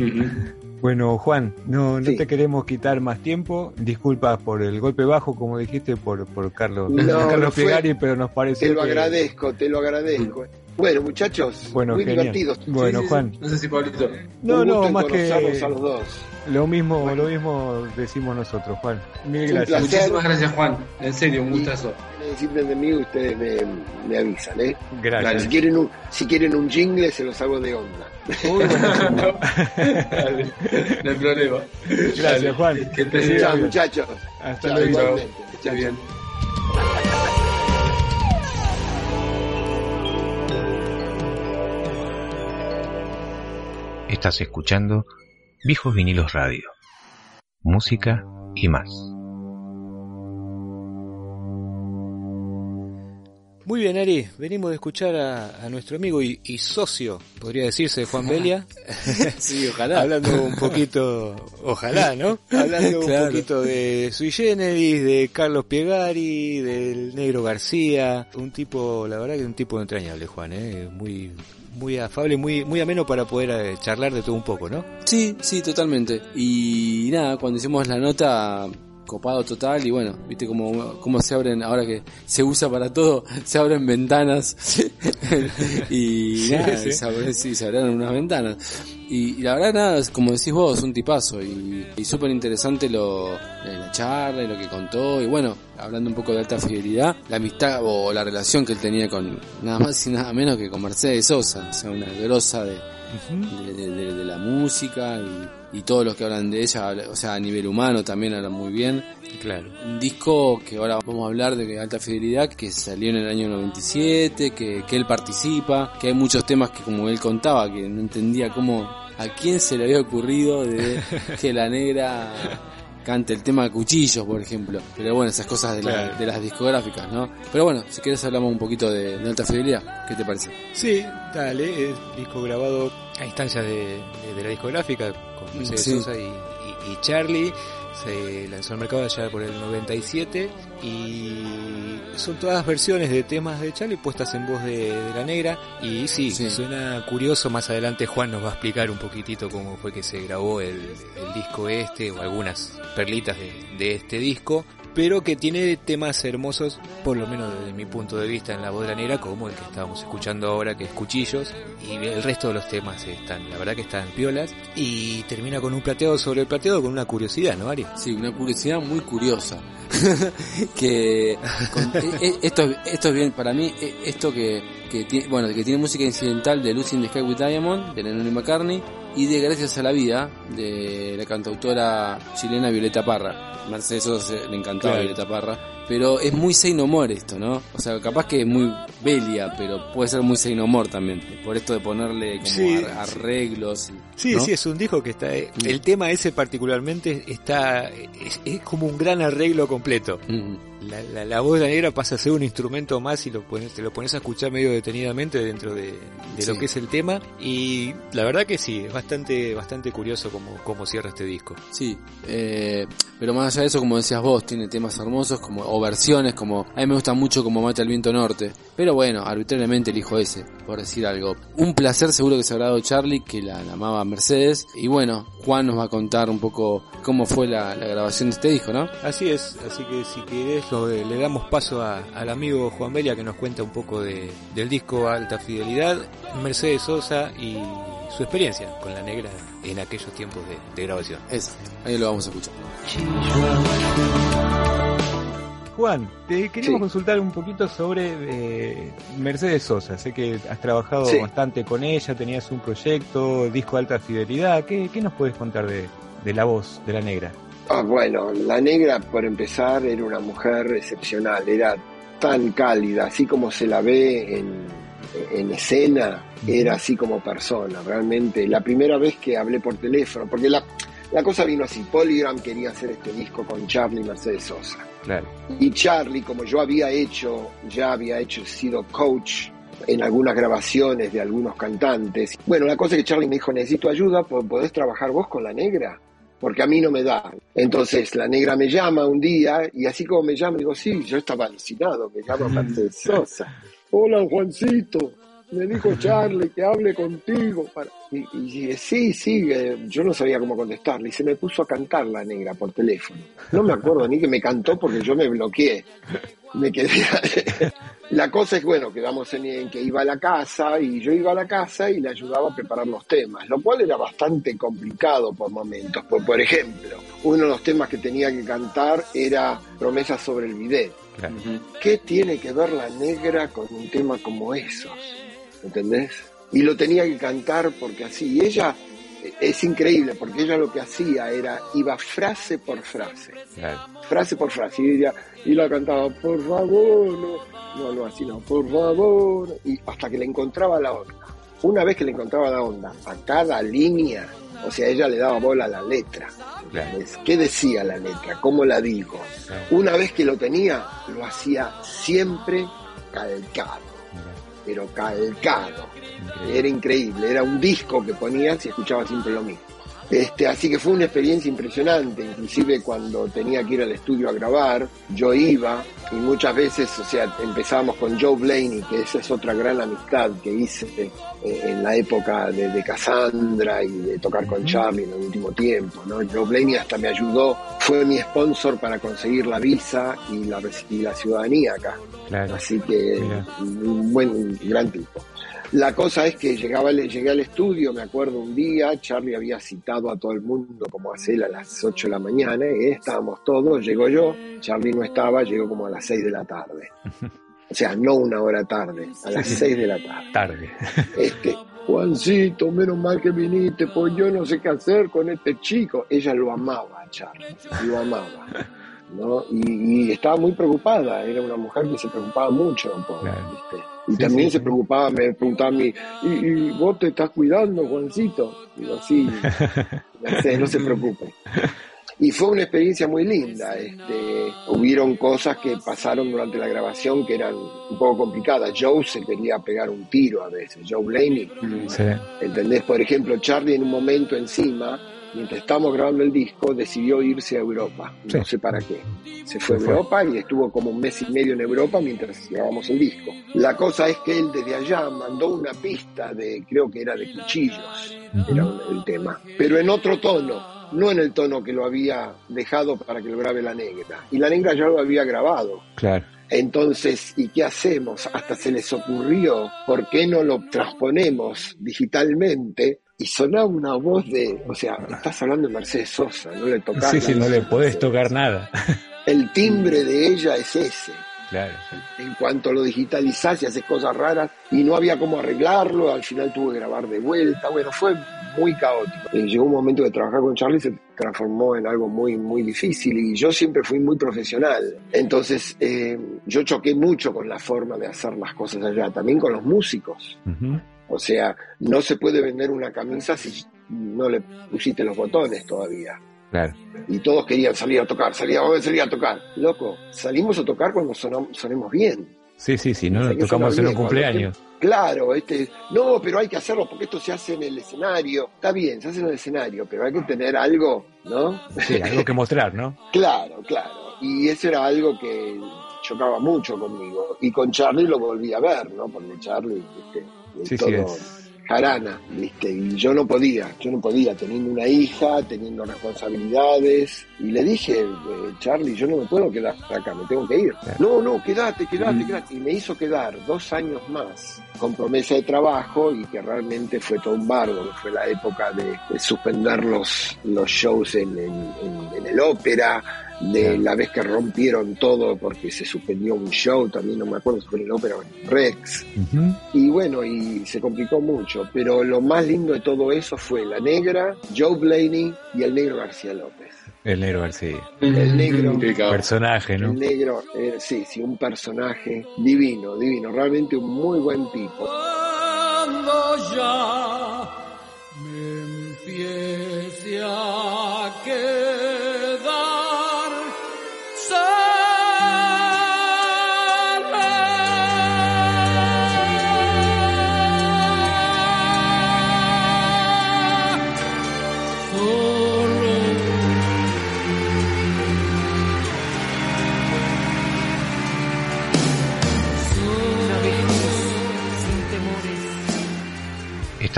Bueno, Juan, no, no Sí. te queremos quitar más tiempo. Disculpas por el golpe bajo, como dijiste, por, por Carlos, No, Carlos no fue- Piegari, pero nos parece Te lo que- agradezco, te lo agradezco. Bueno, muchachos, Bueno, muy genial. divertidos. Bueno, Sí, sí, sí. Juan, No sé si Pablito. no, no, más que a los dos. lo mismo, lo mismo decimos nosotros, Juan. Mil Un gracias. placer. Muchísimas gracias, Juan. En serio, un gustazo. Si necesiten de mí, ustedes me, me avisan, ¿eh? Gracias. Si quieren, un, si quieren un jingle, se los hago de onda. Uy, bueno, Dale, no hay problema. Gracias, Juan. Que te Sí, siga Chao, bien. muchachos. Hasta Chao, luego. Chao, bien. Estás escuchando Viejos Vinilos Radio. Música y más. Muy bien, Ari, venimos de escuchar a, a nuestro amigo y, y socio, podría decirse, Juan Belia, Sí, ojalá. hablando un poquito, ojalá, ¿no? Hablando Claro. un poquito de Sui Generis, de Carlos Piegari, del Negro García, un tipo, la verdad que un tipo entrañable, Juan, ¿eh? muy muy afable, muy muy ameno para poder eh, charlar de todo un poco, ¿no? Sí, sí, totalmente. Y nada, cuando hicimos la nota, copado total y bueno, viste cómo, cómo se abren, ahora que se usa para todo, se abren ventanas y Sí, nada, sí. Se, abren, sí, se unas ventanas. Y, y la verdad nada, como decís vos, un tipazo y, y súper interesante lo, la charla y lo que contó y bueno, hablando un poco de alta fidelidad, la amistad o la relación que él tenía con nada más y nada menos que con Mercedes Sosa, o sea, una grosa de, de, de- de- de la música y, y todos los que hablan de ella, o sea, a nivel humano también hablan muy bien. Claro. Un disco que ahora vamos a hablar de alta fidelidad, que salió en el año 97, que, que él participa, que hay muchos temas que como él contaba, que no entendía cómo, a quién se le había ocurrido de que la negra cante el tema de cuchillos, por ejemplo. Pero bueno, esas cosas de, la- Claro. de las discográficas, ¿no? Pero bueno, si quieres hablamos un poquito de, de alta fidelidad. ¿Qué te parece? Sí, dale, es disco grabado a instancias de, de- de la discográfica con Mercedes Sí. Sosa y, y- y Charlie. Se lanzó al mercado allá por el 97 y son todas versiones de temas de Charlie puestas en voz de, de la negra y sí, Sí. suena curioso, más adelante Juan nos va a explicar un poquitito cómo fue que se grabó el, el disco este o algunas perlitas de, de este disco, pero que tiene temas hermosos, por lo menos desde mi punto de vista en la voz de la negra, como el que estábamos escuchando ahora, que es Cuchillos, y el resto de los temas están, la verdad que están piolas, y termina con un plateado sobre el plateado con una curiosidad, ¿no, Ari? Sí, una curiosidad muy curiosa. que con- e- e- esto, es- esto es bien para mí, e- esto que, que bueno, que tiene música incidental de Lucy in the Sky with Diamond, de Lennon McCartney, y de Gracias a la Vida, de la cantautora chilena Violeta Parra. Mercedes Sosa se- le encantaba Claro. Violeta Parra. Pero es muy Say No More esto, ¿no? O sea, capaz que es muy Belia, pero puede ser muy Say No More también. Por esto de ponerle como Sí, arreglos. Sí, ¿no? sí, es un disco que está, eh, el tema ese particularmente está, es, es como un gran arreglo completo. Mm. La, la, la voz de la negra pasa a ser un instrumento más y lo pones, te lo pones a escuchar medio detenidamente dentro de, de lo que es el tema y la verdad que sí, es bastante, bastante curioso cómo, cómo cierra este disco. Sí, eh, pero más allá de eso, como decías vos, tiene temas hermosos como o versiones, como a mí me gusta mucho como Mata el Viento Norte, pero bueno, arbitrariamente elijo ese, por decir algo. Un placer seguro que se habrá dado Charlie, que la, la amaba Mercedes, y bueno, Juan nos va a contar un poco cómo fue la, la grabación de este disco, ¿no? Así es, así que si querés lo- le damos paso a- al amigo Juan Belia que nos cuenta un poco de, del disco Alta Fidelidad, Mercedes Sosa y su experiencia con la negra en aquellos tiempos de, de grabación. Exacto, ahí lo vamos a escuchar. Juan, te queríamos Sí. consultar un poquito sobre eh, Mercedes Sosa. Sé que has trabajado Sí. bastante con ella, tenías un proyecto, disco de alta fidelidad. ¿Qué, qué nos puedes contar de, de la voz de la negra? Ah, bueno, la negra, por empezar, era una mujer excepcional, era tan cálida, así como se la ve en, en escena, era así como persona, realmente. La primera vez que hablé por teléfono, porque la, la cosa vino así, Polygram quería hacer este disco con Charlie y Mercedes Sosa. Y Charlie, como yo había hecho, ya había hecho, sido coach en algunas grabaciones de algunos cantantes. Bueno, la cosa es que Charlie me dijo, necesito ayuda, ¿po- ¿podés trabajar vos con la negra? Porque a mí no me da. Entonces la negra me llama un día y así como me llama, digo, sí, yo estaba alucinado, me llama Mercedes Sosa. Hola Juancito, me dijo Charlie que hable contigo. Para... Y, y dije, sí, sí, eh, yo no sabía cómo contestarle. Y se me puso a cantar la negra por teléfono. No me acuerdo ni que me cantó porque yo me bloqueé. Me quedé. la cosa es, bueno, quedamos en, en que iba a la casa y yo iba a la casa y le ayudaba a preparar los temas, lo cual era bastante complicado por momentos. Por, por ejemplo, uno de los temas que tenía que cantar era Promesas sobre el bidet. Claro. ¿Qué tiene que ver la negra con un tema como esos? ¿Entendés? Y lo tenía que cantar porque así. Y ella es increíble porque ella lo que hacía era, iba frase por frase, Claro. frase por frase. Y ella, y la cantaba, por favor, no, no, no, así no, por favor. Y hasta que le encontraba la onda. Una vez que le encontraba la onda a cada línea, o sea, ella le daba bola a la letra. Claro. ¿Qué decía la letra? ¿Cómo la? Claro. Una vez que lo tenía, lo hacía siempre calcado, pero calcado. increíble. Era increíble, era un disco que ponías y escuchabas siempre lo mismo. Este, así que fue una experiencia impresionante, inclusive cuando tenía que ir al estudio a grabar, yo iba y muchas veces, o sea, empezábamos con Joe Blaney, que esa es otra gran amistad que hice eh, en la época de, de Cassandra y de tocar con Charlie en el último tiempo, ¿no? Joe Blaney hasta me ayudó, fue mi sponsor para conseguir la visa y la, y la ciudadanía acá. Claro. Así que Mira. un buen, un gran tipo. La cosa es que llegaba, llegué al estudio, me acuerdo un día, Charlie había citado a todo el mundo como a hacer a las 8 de la mañana, y estábamos todos, llegó yo, Charlie no estaba, llegó como a las 6 de la tarde. O sea, no una hora tarde, a las Sí, sí. 6 de la tarde. Tarde. Este, Juancito, menos mal que viniste, pues yo no sé qué hacer con este chico. Ella lo amaba Charlie, lo amaba. ¿no? Y, y estaba muy preocupada, era una mujer que se preocupaba mucho por, Claro. ¿viste? Y Sí, también sí, se preocupaba, me preguntaba a mí, ¿y, y vos te estás cuidando, Juancito? Digo, sí, no sé, no se preocupe. Y fue una experiencia muy linda. Este, hubieron cosas que pasaron durante la grabación que eran un poco complicadas. Joe se quería pegar un tiro a veces, Joe Blaney. Sí. ¿Entendés? Por ejemplo, Charlie en un momento encima, mientras estábamos grabando el disco, decidió irse a Europa. No Sí. sé para qué. Se fue a. Europa y estuvo como un mes y medio en Europa mientras grabamos el disco. La cosa es que él desde allá mandó una pista de, creo que era de cuchillos, era un- el tema, pero en otro tono. No en el tono que lo había dejado para que lo grabe la negra. Y la negra ya lo había grabado. Claro. Entonces, ¿y qué hacemos? Hasta se les ocurrió, ¿por qué no lo transponemos digitalmente? Y sonaba una voz de, o sea, estás hablando de Mercedes Sosa, no le tocás. Sí, sí, no le podés tocar nada. El timbre de ella es ese. Claro. En cuanto lo digitalizás y haces cosas raras, y no había cómo arreglarlo, al final tuve que grabar de vuelta. Bueno, fue muy caótico. Y llegó un momento que trabajar con Charlie se transformó en algo muy, muy difícil y yo siempre fui muy profesional. Entonces, eh, yo choqué mucho con la forma de hacer las cosas allá, también con los músicos. Ujú. O sea, no se puede vender una camisa si no le pusiste los botones todavía. Claro. Y todos querían salir a tocar, salir a, salir a tocar. Loco, salimos a tocar cuando sonam- sonemos bien. Sí, sí, sí, no que tocamos en un cumpleaños. Claro, este, no, pero hay que hacerlo porque esto se hace en el escenario. Está bien, se hace en el escenario, pero hay que tener algo, ¿no? Sí, algo que mostrar, ¿no? Claro, claro. Y eso era algo que chocaba mucho conmigo. Y con Charlie lo volví a ver, ¿no? Porque Charlie, ¿viste? Sí, sí, todo es. jarana, ¿viste? Y yo no podía, yo no podía, teniendo una hija, teniendo responsabilidades. Y le dije, eh, Charlie, yo no me puedo quedar acá, me tengo que ir. No, no, quédate, quédate, quédate. Y me hizo quedar dos años más con promesa de trabajo y que realmente fue todo un que fue la época de, de suspender los, los shows en, en- en- en el ópera, de Claro. la vez que rompieron todo porque se suspendió un show, también no me acuerdo si fue en el ópera o en Rex. Ujú. Y bueno, y se complicó mucho, pero lo más lindo de todo eso fue la negra, Joe Blaney y el negro García López. El negro García. El negro. Qué cabrón. Personaje, ¿no? El negro, eh, sí, sí, un personaje divino, divino, realmente un muy buen tipo. Cuando ya me empiece a quedar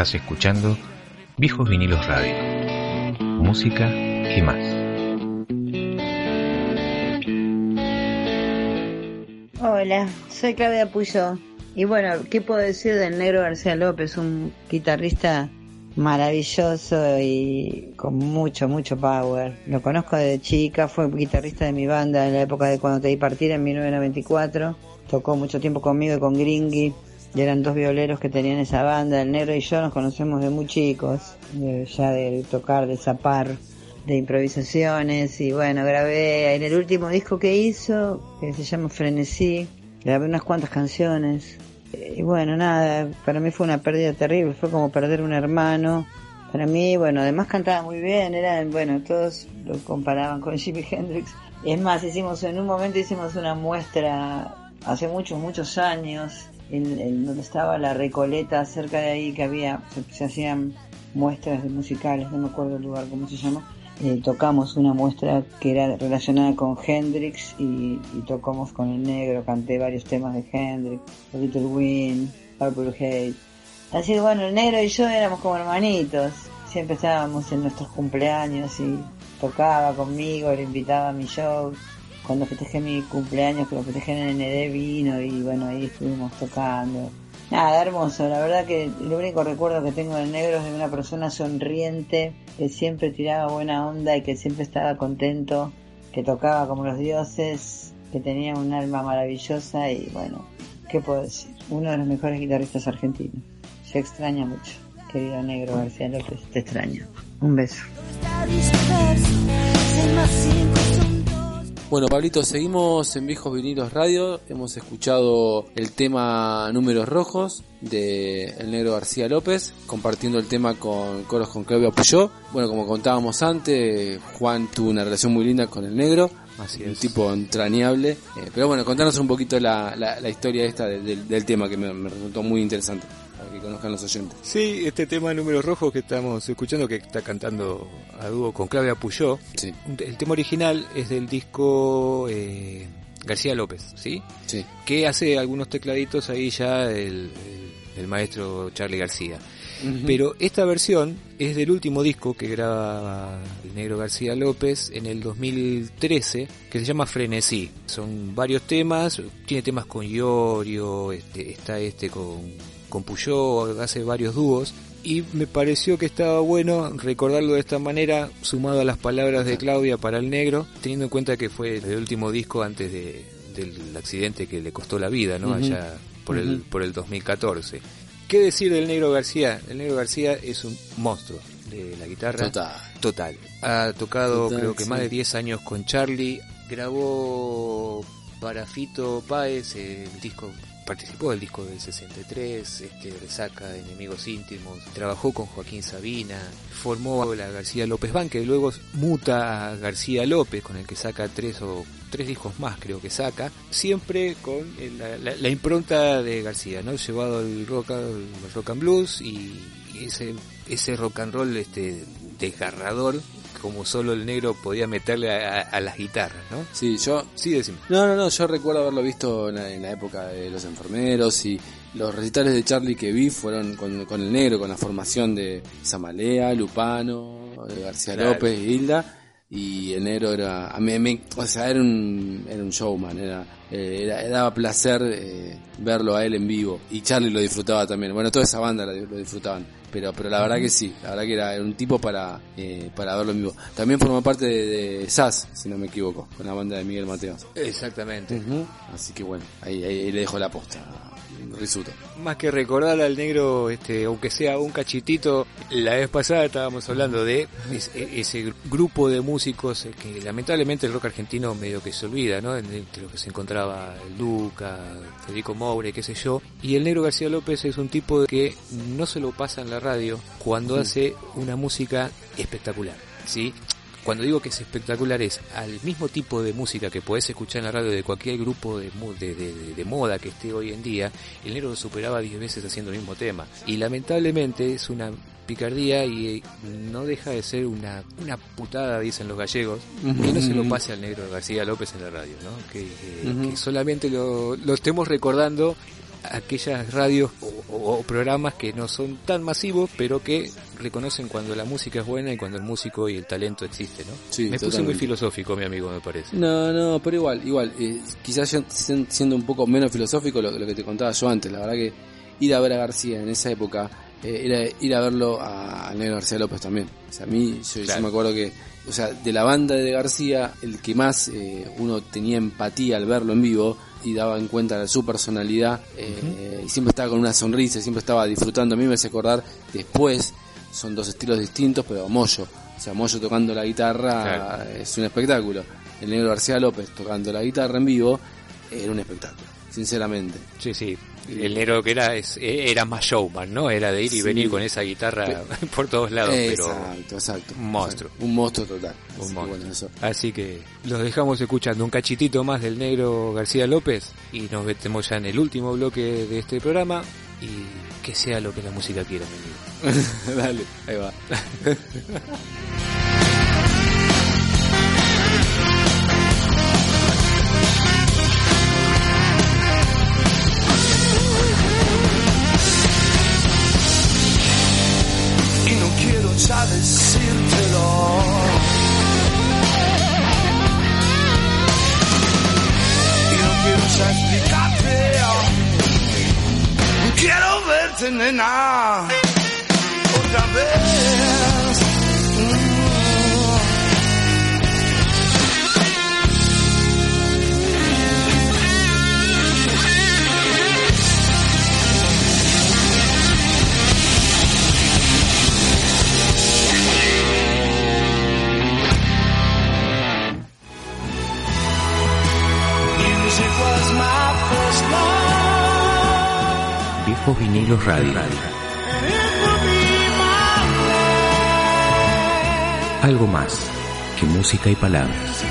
Estás escuchando Viejos Vinilos Radio. Música y más. Hola, soy Claudia Puyo. Y bueno, ¿qué puedo decir del negro García López? Un guitarrista maravilloso y con mucho, mucho power. Lo conozco desde chica, fue guitarrista de mi banda en la época de cuando te di partir en 1994. Tocó mucho tiempo conmigo y con Gringy. Y eran dos violeros que tenían esa banda. El negro y yo nos conocemos de muy chicos, ya de tocar, de zapar, de improvisaciones. Y bueno, grabé en el último disco que hizo, que se llama Frenesí, grabé unas cuantas canciones. Y bueno, nada, para mí fue una pérdida terrible, fue como perder un hermano. Para mí, bueno, además cantaba muy bien, eran, bueno, todos lo comparaban con Jimi Hendrix. Y es más, hicimos, en un momento hicimos una muestra hace muchos, muchos años, en, en donde estaba la Recoleta, cerca de ahí que había, se, hacían muestras musicales, no me acuerdo el lugar, cómo se llama. Eh, tocamos una muestra que era relacionada con Hendrix y, y tocamos con el negro, canté varios temas de Hendrix, Little Wind, Purple Haze. Así que bueno, el negro y yo éramos como hermanitos, siempre estábamos en nuestros cumpleaños y tocaba conmigo, le invitaba a mi show. Cuando festejé mi cumpleaños, que lo festejé en ND, vino y bueno, ahí estuvimos tocando. Nada, hermoso. La verdad que el único recuerdo que tengo del negro es de una persona sonriente, que siempre tiraba buena onda y que siempre estaba contento, que tocaba como los dioses, que tenía un alma maravillosa y bueno, ¿qué puedo decir? Uno de los mejores guitarristas argentinos. Se extraña mucho, querido negro García López, te extraño. Un beso. Bueno, Pablito, seguimos en Viejos Vinilos Radio. Hemos escuchado el tema Números Rojos de El Negro García López, compartiendo el tema con coros con Claudia Puyó. Bueno, como contábamos antes, Juan tuvo una relación muy linda con el negro. Así un es. tipo entrañable. Eh, pero bueno, contanos un poquito la, la, la historia esta de- del- del tema que me, me resultó muy interesante, conozcan los oyentes. Sí, este tema Números Rojos que estamos escuchando, que está cantando a dúo con Claudia Puyó, Sí, el tema original es del disco eh, García López, ¿sí? sí. Que hace algunos tecladitos ahí ya el, el- el maestro Charlie García. Pero esta versión es del último disco que graba el negro García López en el 2013, que se llama Frenesí. Son varios temas, tiene temas con Iorio, este, está este con, con Puyó, hace varios dúos. Y me pareció que estaba bueno recordarlo de esta manera, sumado a las palabras de Claudia para el negro, teniendo en cuenta que fue el último disco antes de, del accidente que le costó la vida, ¿no? Allá por, el, por el 2014. ¿Qué decir del Negro García? El Negro García es un monstruo de la guitarra. Total. Total. Ha tocado Total, creo que sí. más de 10 años con Charlie. Grabó para Fito Páez el disco, participó del disco del 63, este, Resaca Enemigos Íntimos. Trabajó con Joaquín Sabina. Formó la García López Band, que luego muta a García López, con el que saca tres o tres discos más creo que saca, siempre con el- la, la- la impronta de García, ¿no? Llevado al rock, al rock and blues y ese, ese rock and roll este desgarrador como solo el negro podía meterle a, a- a las guitarras, ¿no? Sí, yo Sí, decime. No, no, no, yo recuerdo haberlo visto en la, en la época de los enfermeros y los recitales de Charlie que vi fueron con, con el negro, con la formación de Samalea, Lupano, García Claro. López y Hilda. Y el negro era, a mí, me- o sea, era un, era un showman, era, eh, era- daba placer eh, verlo a él en vivo. Y Charlie lo disfrutaba también. Bueno, toda esa banda lo, lo disfrutaban. Pero, pero la verdad que sí, la verdad que era, era un tipo para, eh, para verlo en vivo. También formó parte de, de SAS, si no me equivoco, con la banda de Miguel Mateos. Exactamente. Así que bueno, ahí, ahí- ahí le dejo la posta. Risuto. Más que recordar al negro, este, aunque sea un cachitito, la vez pasada estábamos hablando de e- ese grupo de músicos eh, que lamentablemente el rock argentino medio que se olvida, ¿no? Entre los que se encontraba el Duca, Federico Moure, qué sé yo. Y el negro García López es un tipo que no se lo pasa en la radio cuando hace una música espectacular, ¿sí? Cuando digo que es espectacular es al mismo tipo de música que podés escuchar en la radio de cualquier grupo de, de, de- moda que esté hoy en día, el negro lo superaba 10 veces haciendo el mismo tema. Y lamentablemente es una picardía y eh, no deja de ser una, una putada, dicen los gallegos, que no se lo pase al negro García López en la radio, ¿no? Que, que solamente lo, lo estemos recordando aquellas radios o, o- o programas que no son tan masivos, pero que reconocen cuando la música es buena y cuando el músico y el talento existe, ¿no? Sí, me puse muy filosófico, mi amigo, me parece. No, no, pero igual, igual, eh, quizás yo siendo un poco menos filosófico lo, lo que te contaba yo antes, la verdad que ir a ver a García en esa época eh, era ir a verlo a- al negro García López también. O sea, a mí, yo, yo me acuerdo que, o sea, de la banda de García, el que más eh, uno tenía empatía al verlo en vivo y daba en cuenta de su personalidad eh, y siempre estaba con una sonrisa, siempre estaba disfrutando. A mí me hace acordar después, son dos estilos distintos, pero Moyo. O sea, Moyo tocando la guitarra Claro. es un espectáculo. El negro García López tocando la guitarra en vivo era un espectáculo, sinceramente. Sí, sí. El negro que era es, era más showman, ¿no? Era de ir y Sí. venir con esa guitarra por todos lados, pero exacto, exacto. un monstruo. Exacto. Un monstruo total. Un Así que monstruo. bueno, eso. Así que los dejamos escuchando un cachitito más del negro García López y nos metemos ya en el último bloque de este programa y que sea lo que la música quiera, mi amigo. Dale, ahí va. ya decírtelo. Y no quiero ya explicarte. Quiero verte, nena, otra vez. Viejos Vinilos Radio. Algo más que música y palabras.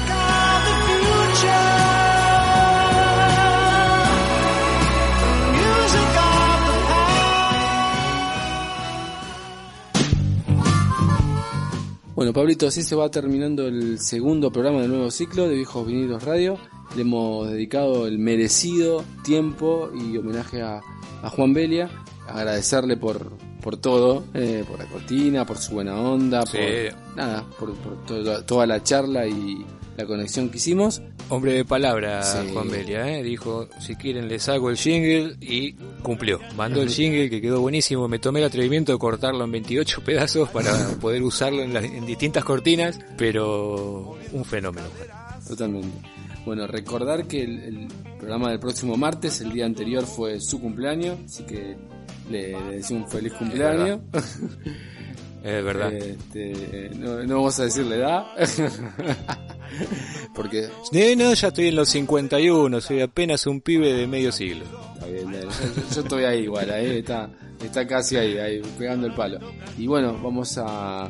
Bueno, Pablito, así se va terminando el segundo programa del nuevo ciclo de Viejos Vinilos Radio. Le hemos dedicado el merecido tiempo y homenaje a, a Juan Belia. Agradecerle por, por todo, eh, por la cortina, por su buena onda, Sí. por nada, por, por toda, toda la charla y la conexión que hicimos. Hombre de palabra, Sí. Juan Belia, ¿eh? dijo, si quieren les hago el jingle y cumplió. Mandó el jingle que quedó buenísimo, me tomé el atrevimiento de cortarlo en 28 pedazos para poder usarlo en, las- en distintas cortinas, pero un fenómeno. Totalmente. Bueno, recordar que el, el programa del próximo martes, el día anterior fue su cumpleaños, así que le, le decimos un feliz cumpleaños. Es verdad. Este, no, no vamos a decir la edad. Porque no, ya estoy en los 51, soy apenas un pibe de medio siglo. Está bien, dale. yo, yo estoy ahí igual, ahí está, está casi ahí, ahí, pegando el palo. Y bueno, vamos a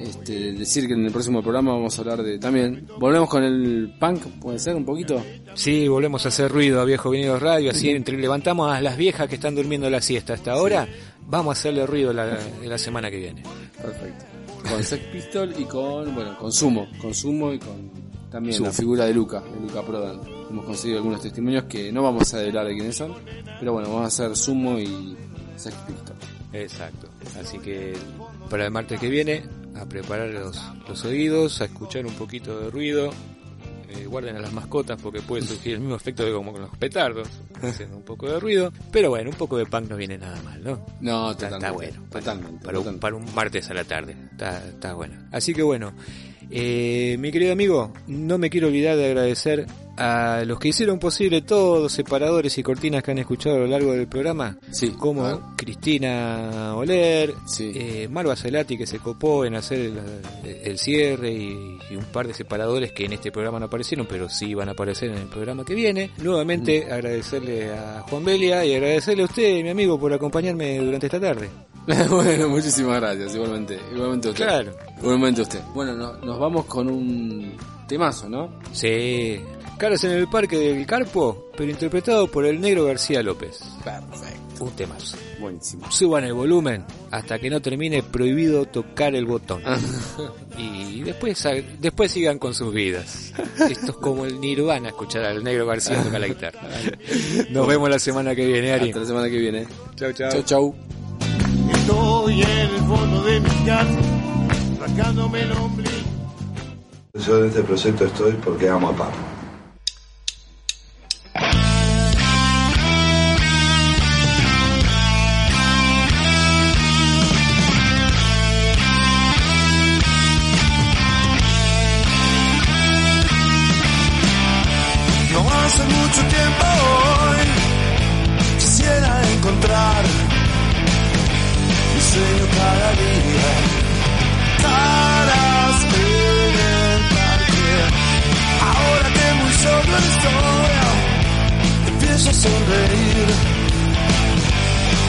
este, decir que en el próximo programa vamos a hablar de también. Volvemos con el punk, puede ser un poquito. Sí, volvemos a hacer ruido a Viejo Venido Radio, así entre levantamos a las viejas que están durmiendo la siesta hasta ahora, vamos a hacerle ruido la, la semana que viene. Perfecto. Con Sex Pistol y con, bueno, con Sumo, con Sumo y con también Sumo. la figura de Luca, de Luca Prodan. Hemos conseguido algunos testimonios que no vamos a develar de quiénes son, pero bueno, vamos a hacer Sumo y Sex Pistol. Exacto. Así que para el martes que viene, a preparar los, los oídos, a escuchar un poquito de ruido. Eh, guarden a las mascotas porque puede surgir el mismo efecto que como con los petardos, haciendo un poco de ruido. Pero bueno, un poco de punk no viene nada mal, ¿no? No, Está, está bueno. Para, Totalmente. para un, para un martes a la tarde. Está, está bueno. Así que bueno, eh, mi querido amigo, no me quiero olvidar de agradecer a los que hicieron posible todos los separadores y cortinas que han escuchado a lo largo del programa. Sí, Como ah. Cristina Oler, Sí. eh, Marva Celati que se copó en hacer el, el cierre y, y un par de separadores que en este programa no aparecieron, pero sí van a aparecer en el programa que viene. Nuevamente Mm. agradecerle a Juan Belia y agradecerle a usted, mi amigo, por acompañarme durante esta tarde. bueno, muchísimas gracias, igualmente. Igualmente usted. Claro. Igualmente a usted. Bueno, no- nos vamos con un temazo, ¿no? Sí. Caras en el Parque del Carpo, pero interpretado por el negro García López. Perfecto. Un temazo. Buenísimo. Suban el volumen hasta que no termine prohibido tocar el botón. y después, después sigan con sus vidas. Esto es como el Nirvana escuchar al negro García tocar la guitarra. Nos vemos la semana que viene, Ari. Hasta la semana que viene. Chau, chau. Chau, chau. Estoy en el fondo de mi casa, rascándome el ombligo. Yo en este proyecto estoy porque amo a Pablo.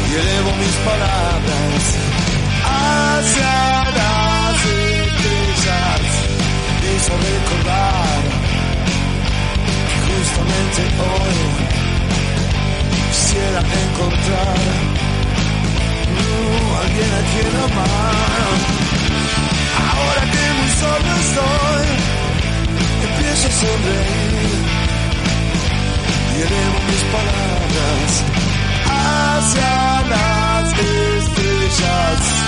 Y elevo mis palabras hacia las estrellas. A recordar justamente hoy quisiera encontrar uh, alguien a quien amar. Ahora que muy solo estoy, empiezo a sonreír elevo mis palabras hacia las estrellas.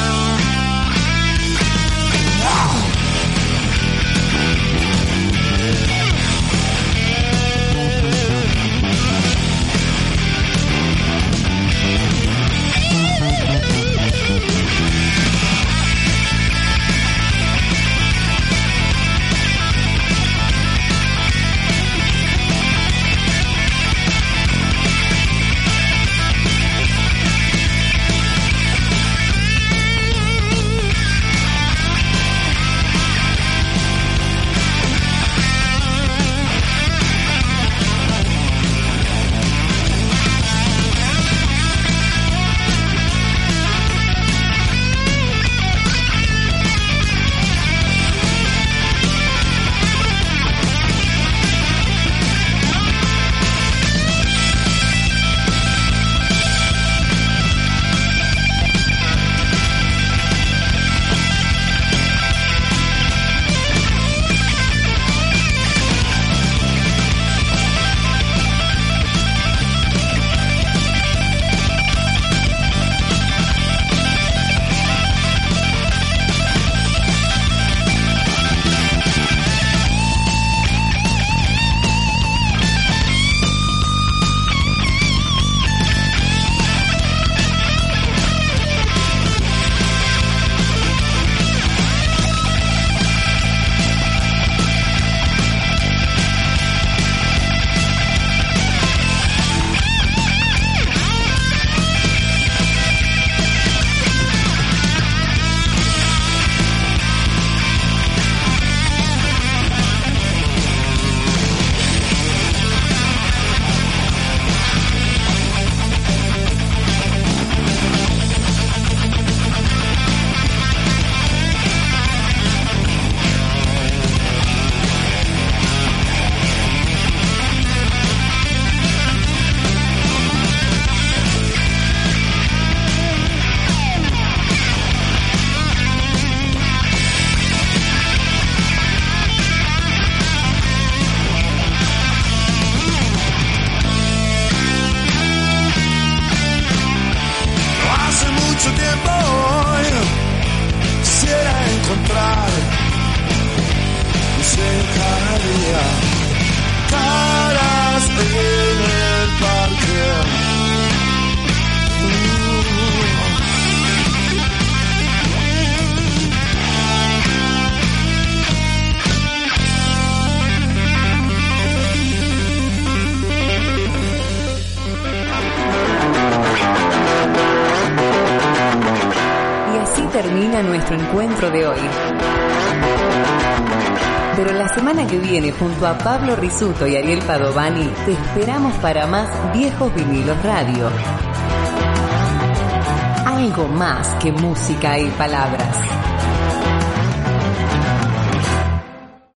junto a Pablo Risuto y Ariel Padovani te esperamos para más Viejos Vinilos Radio. Algo más que música y palabras.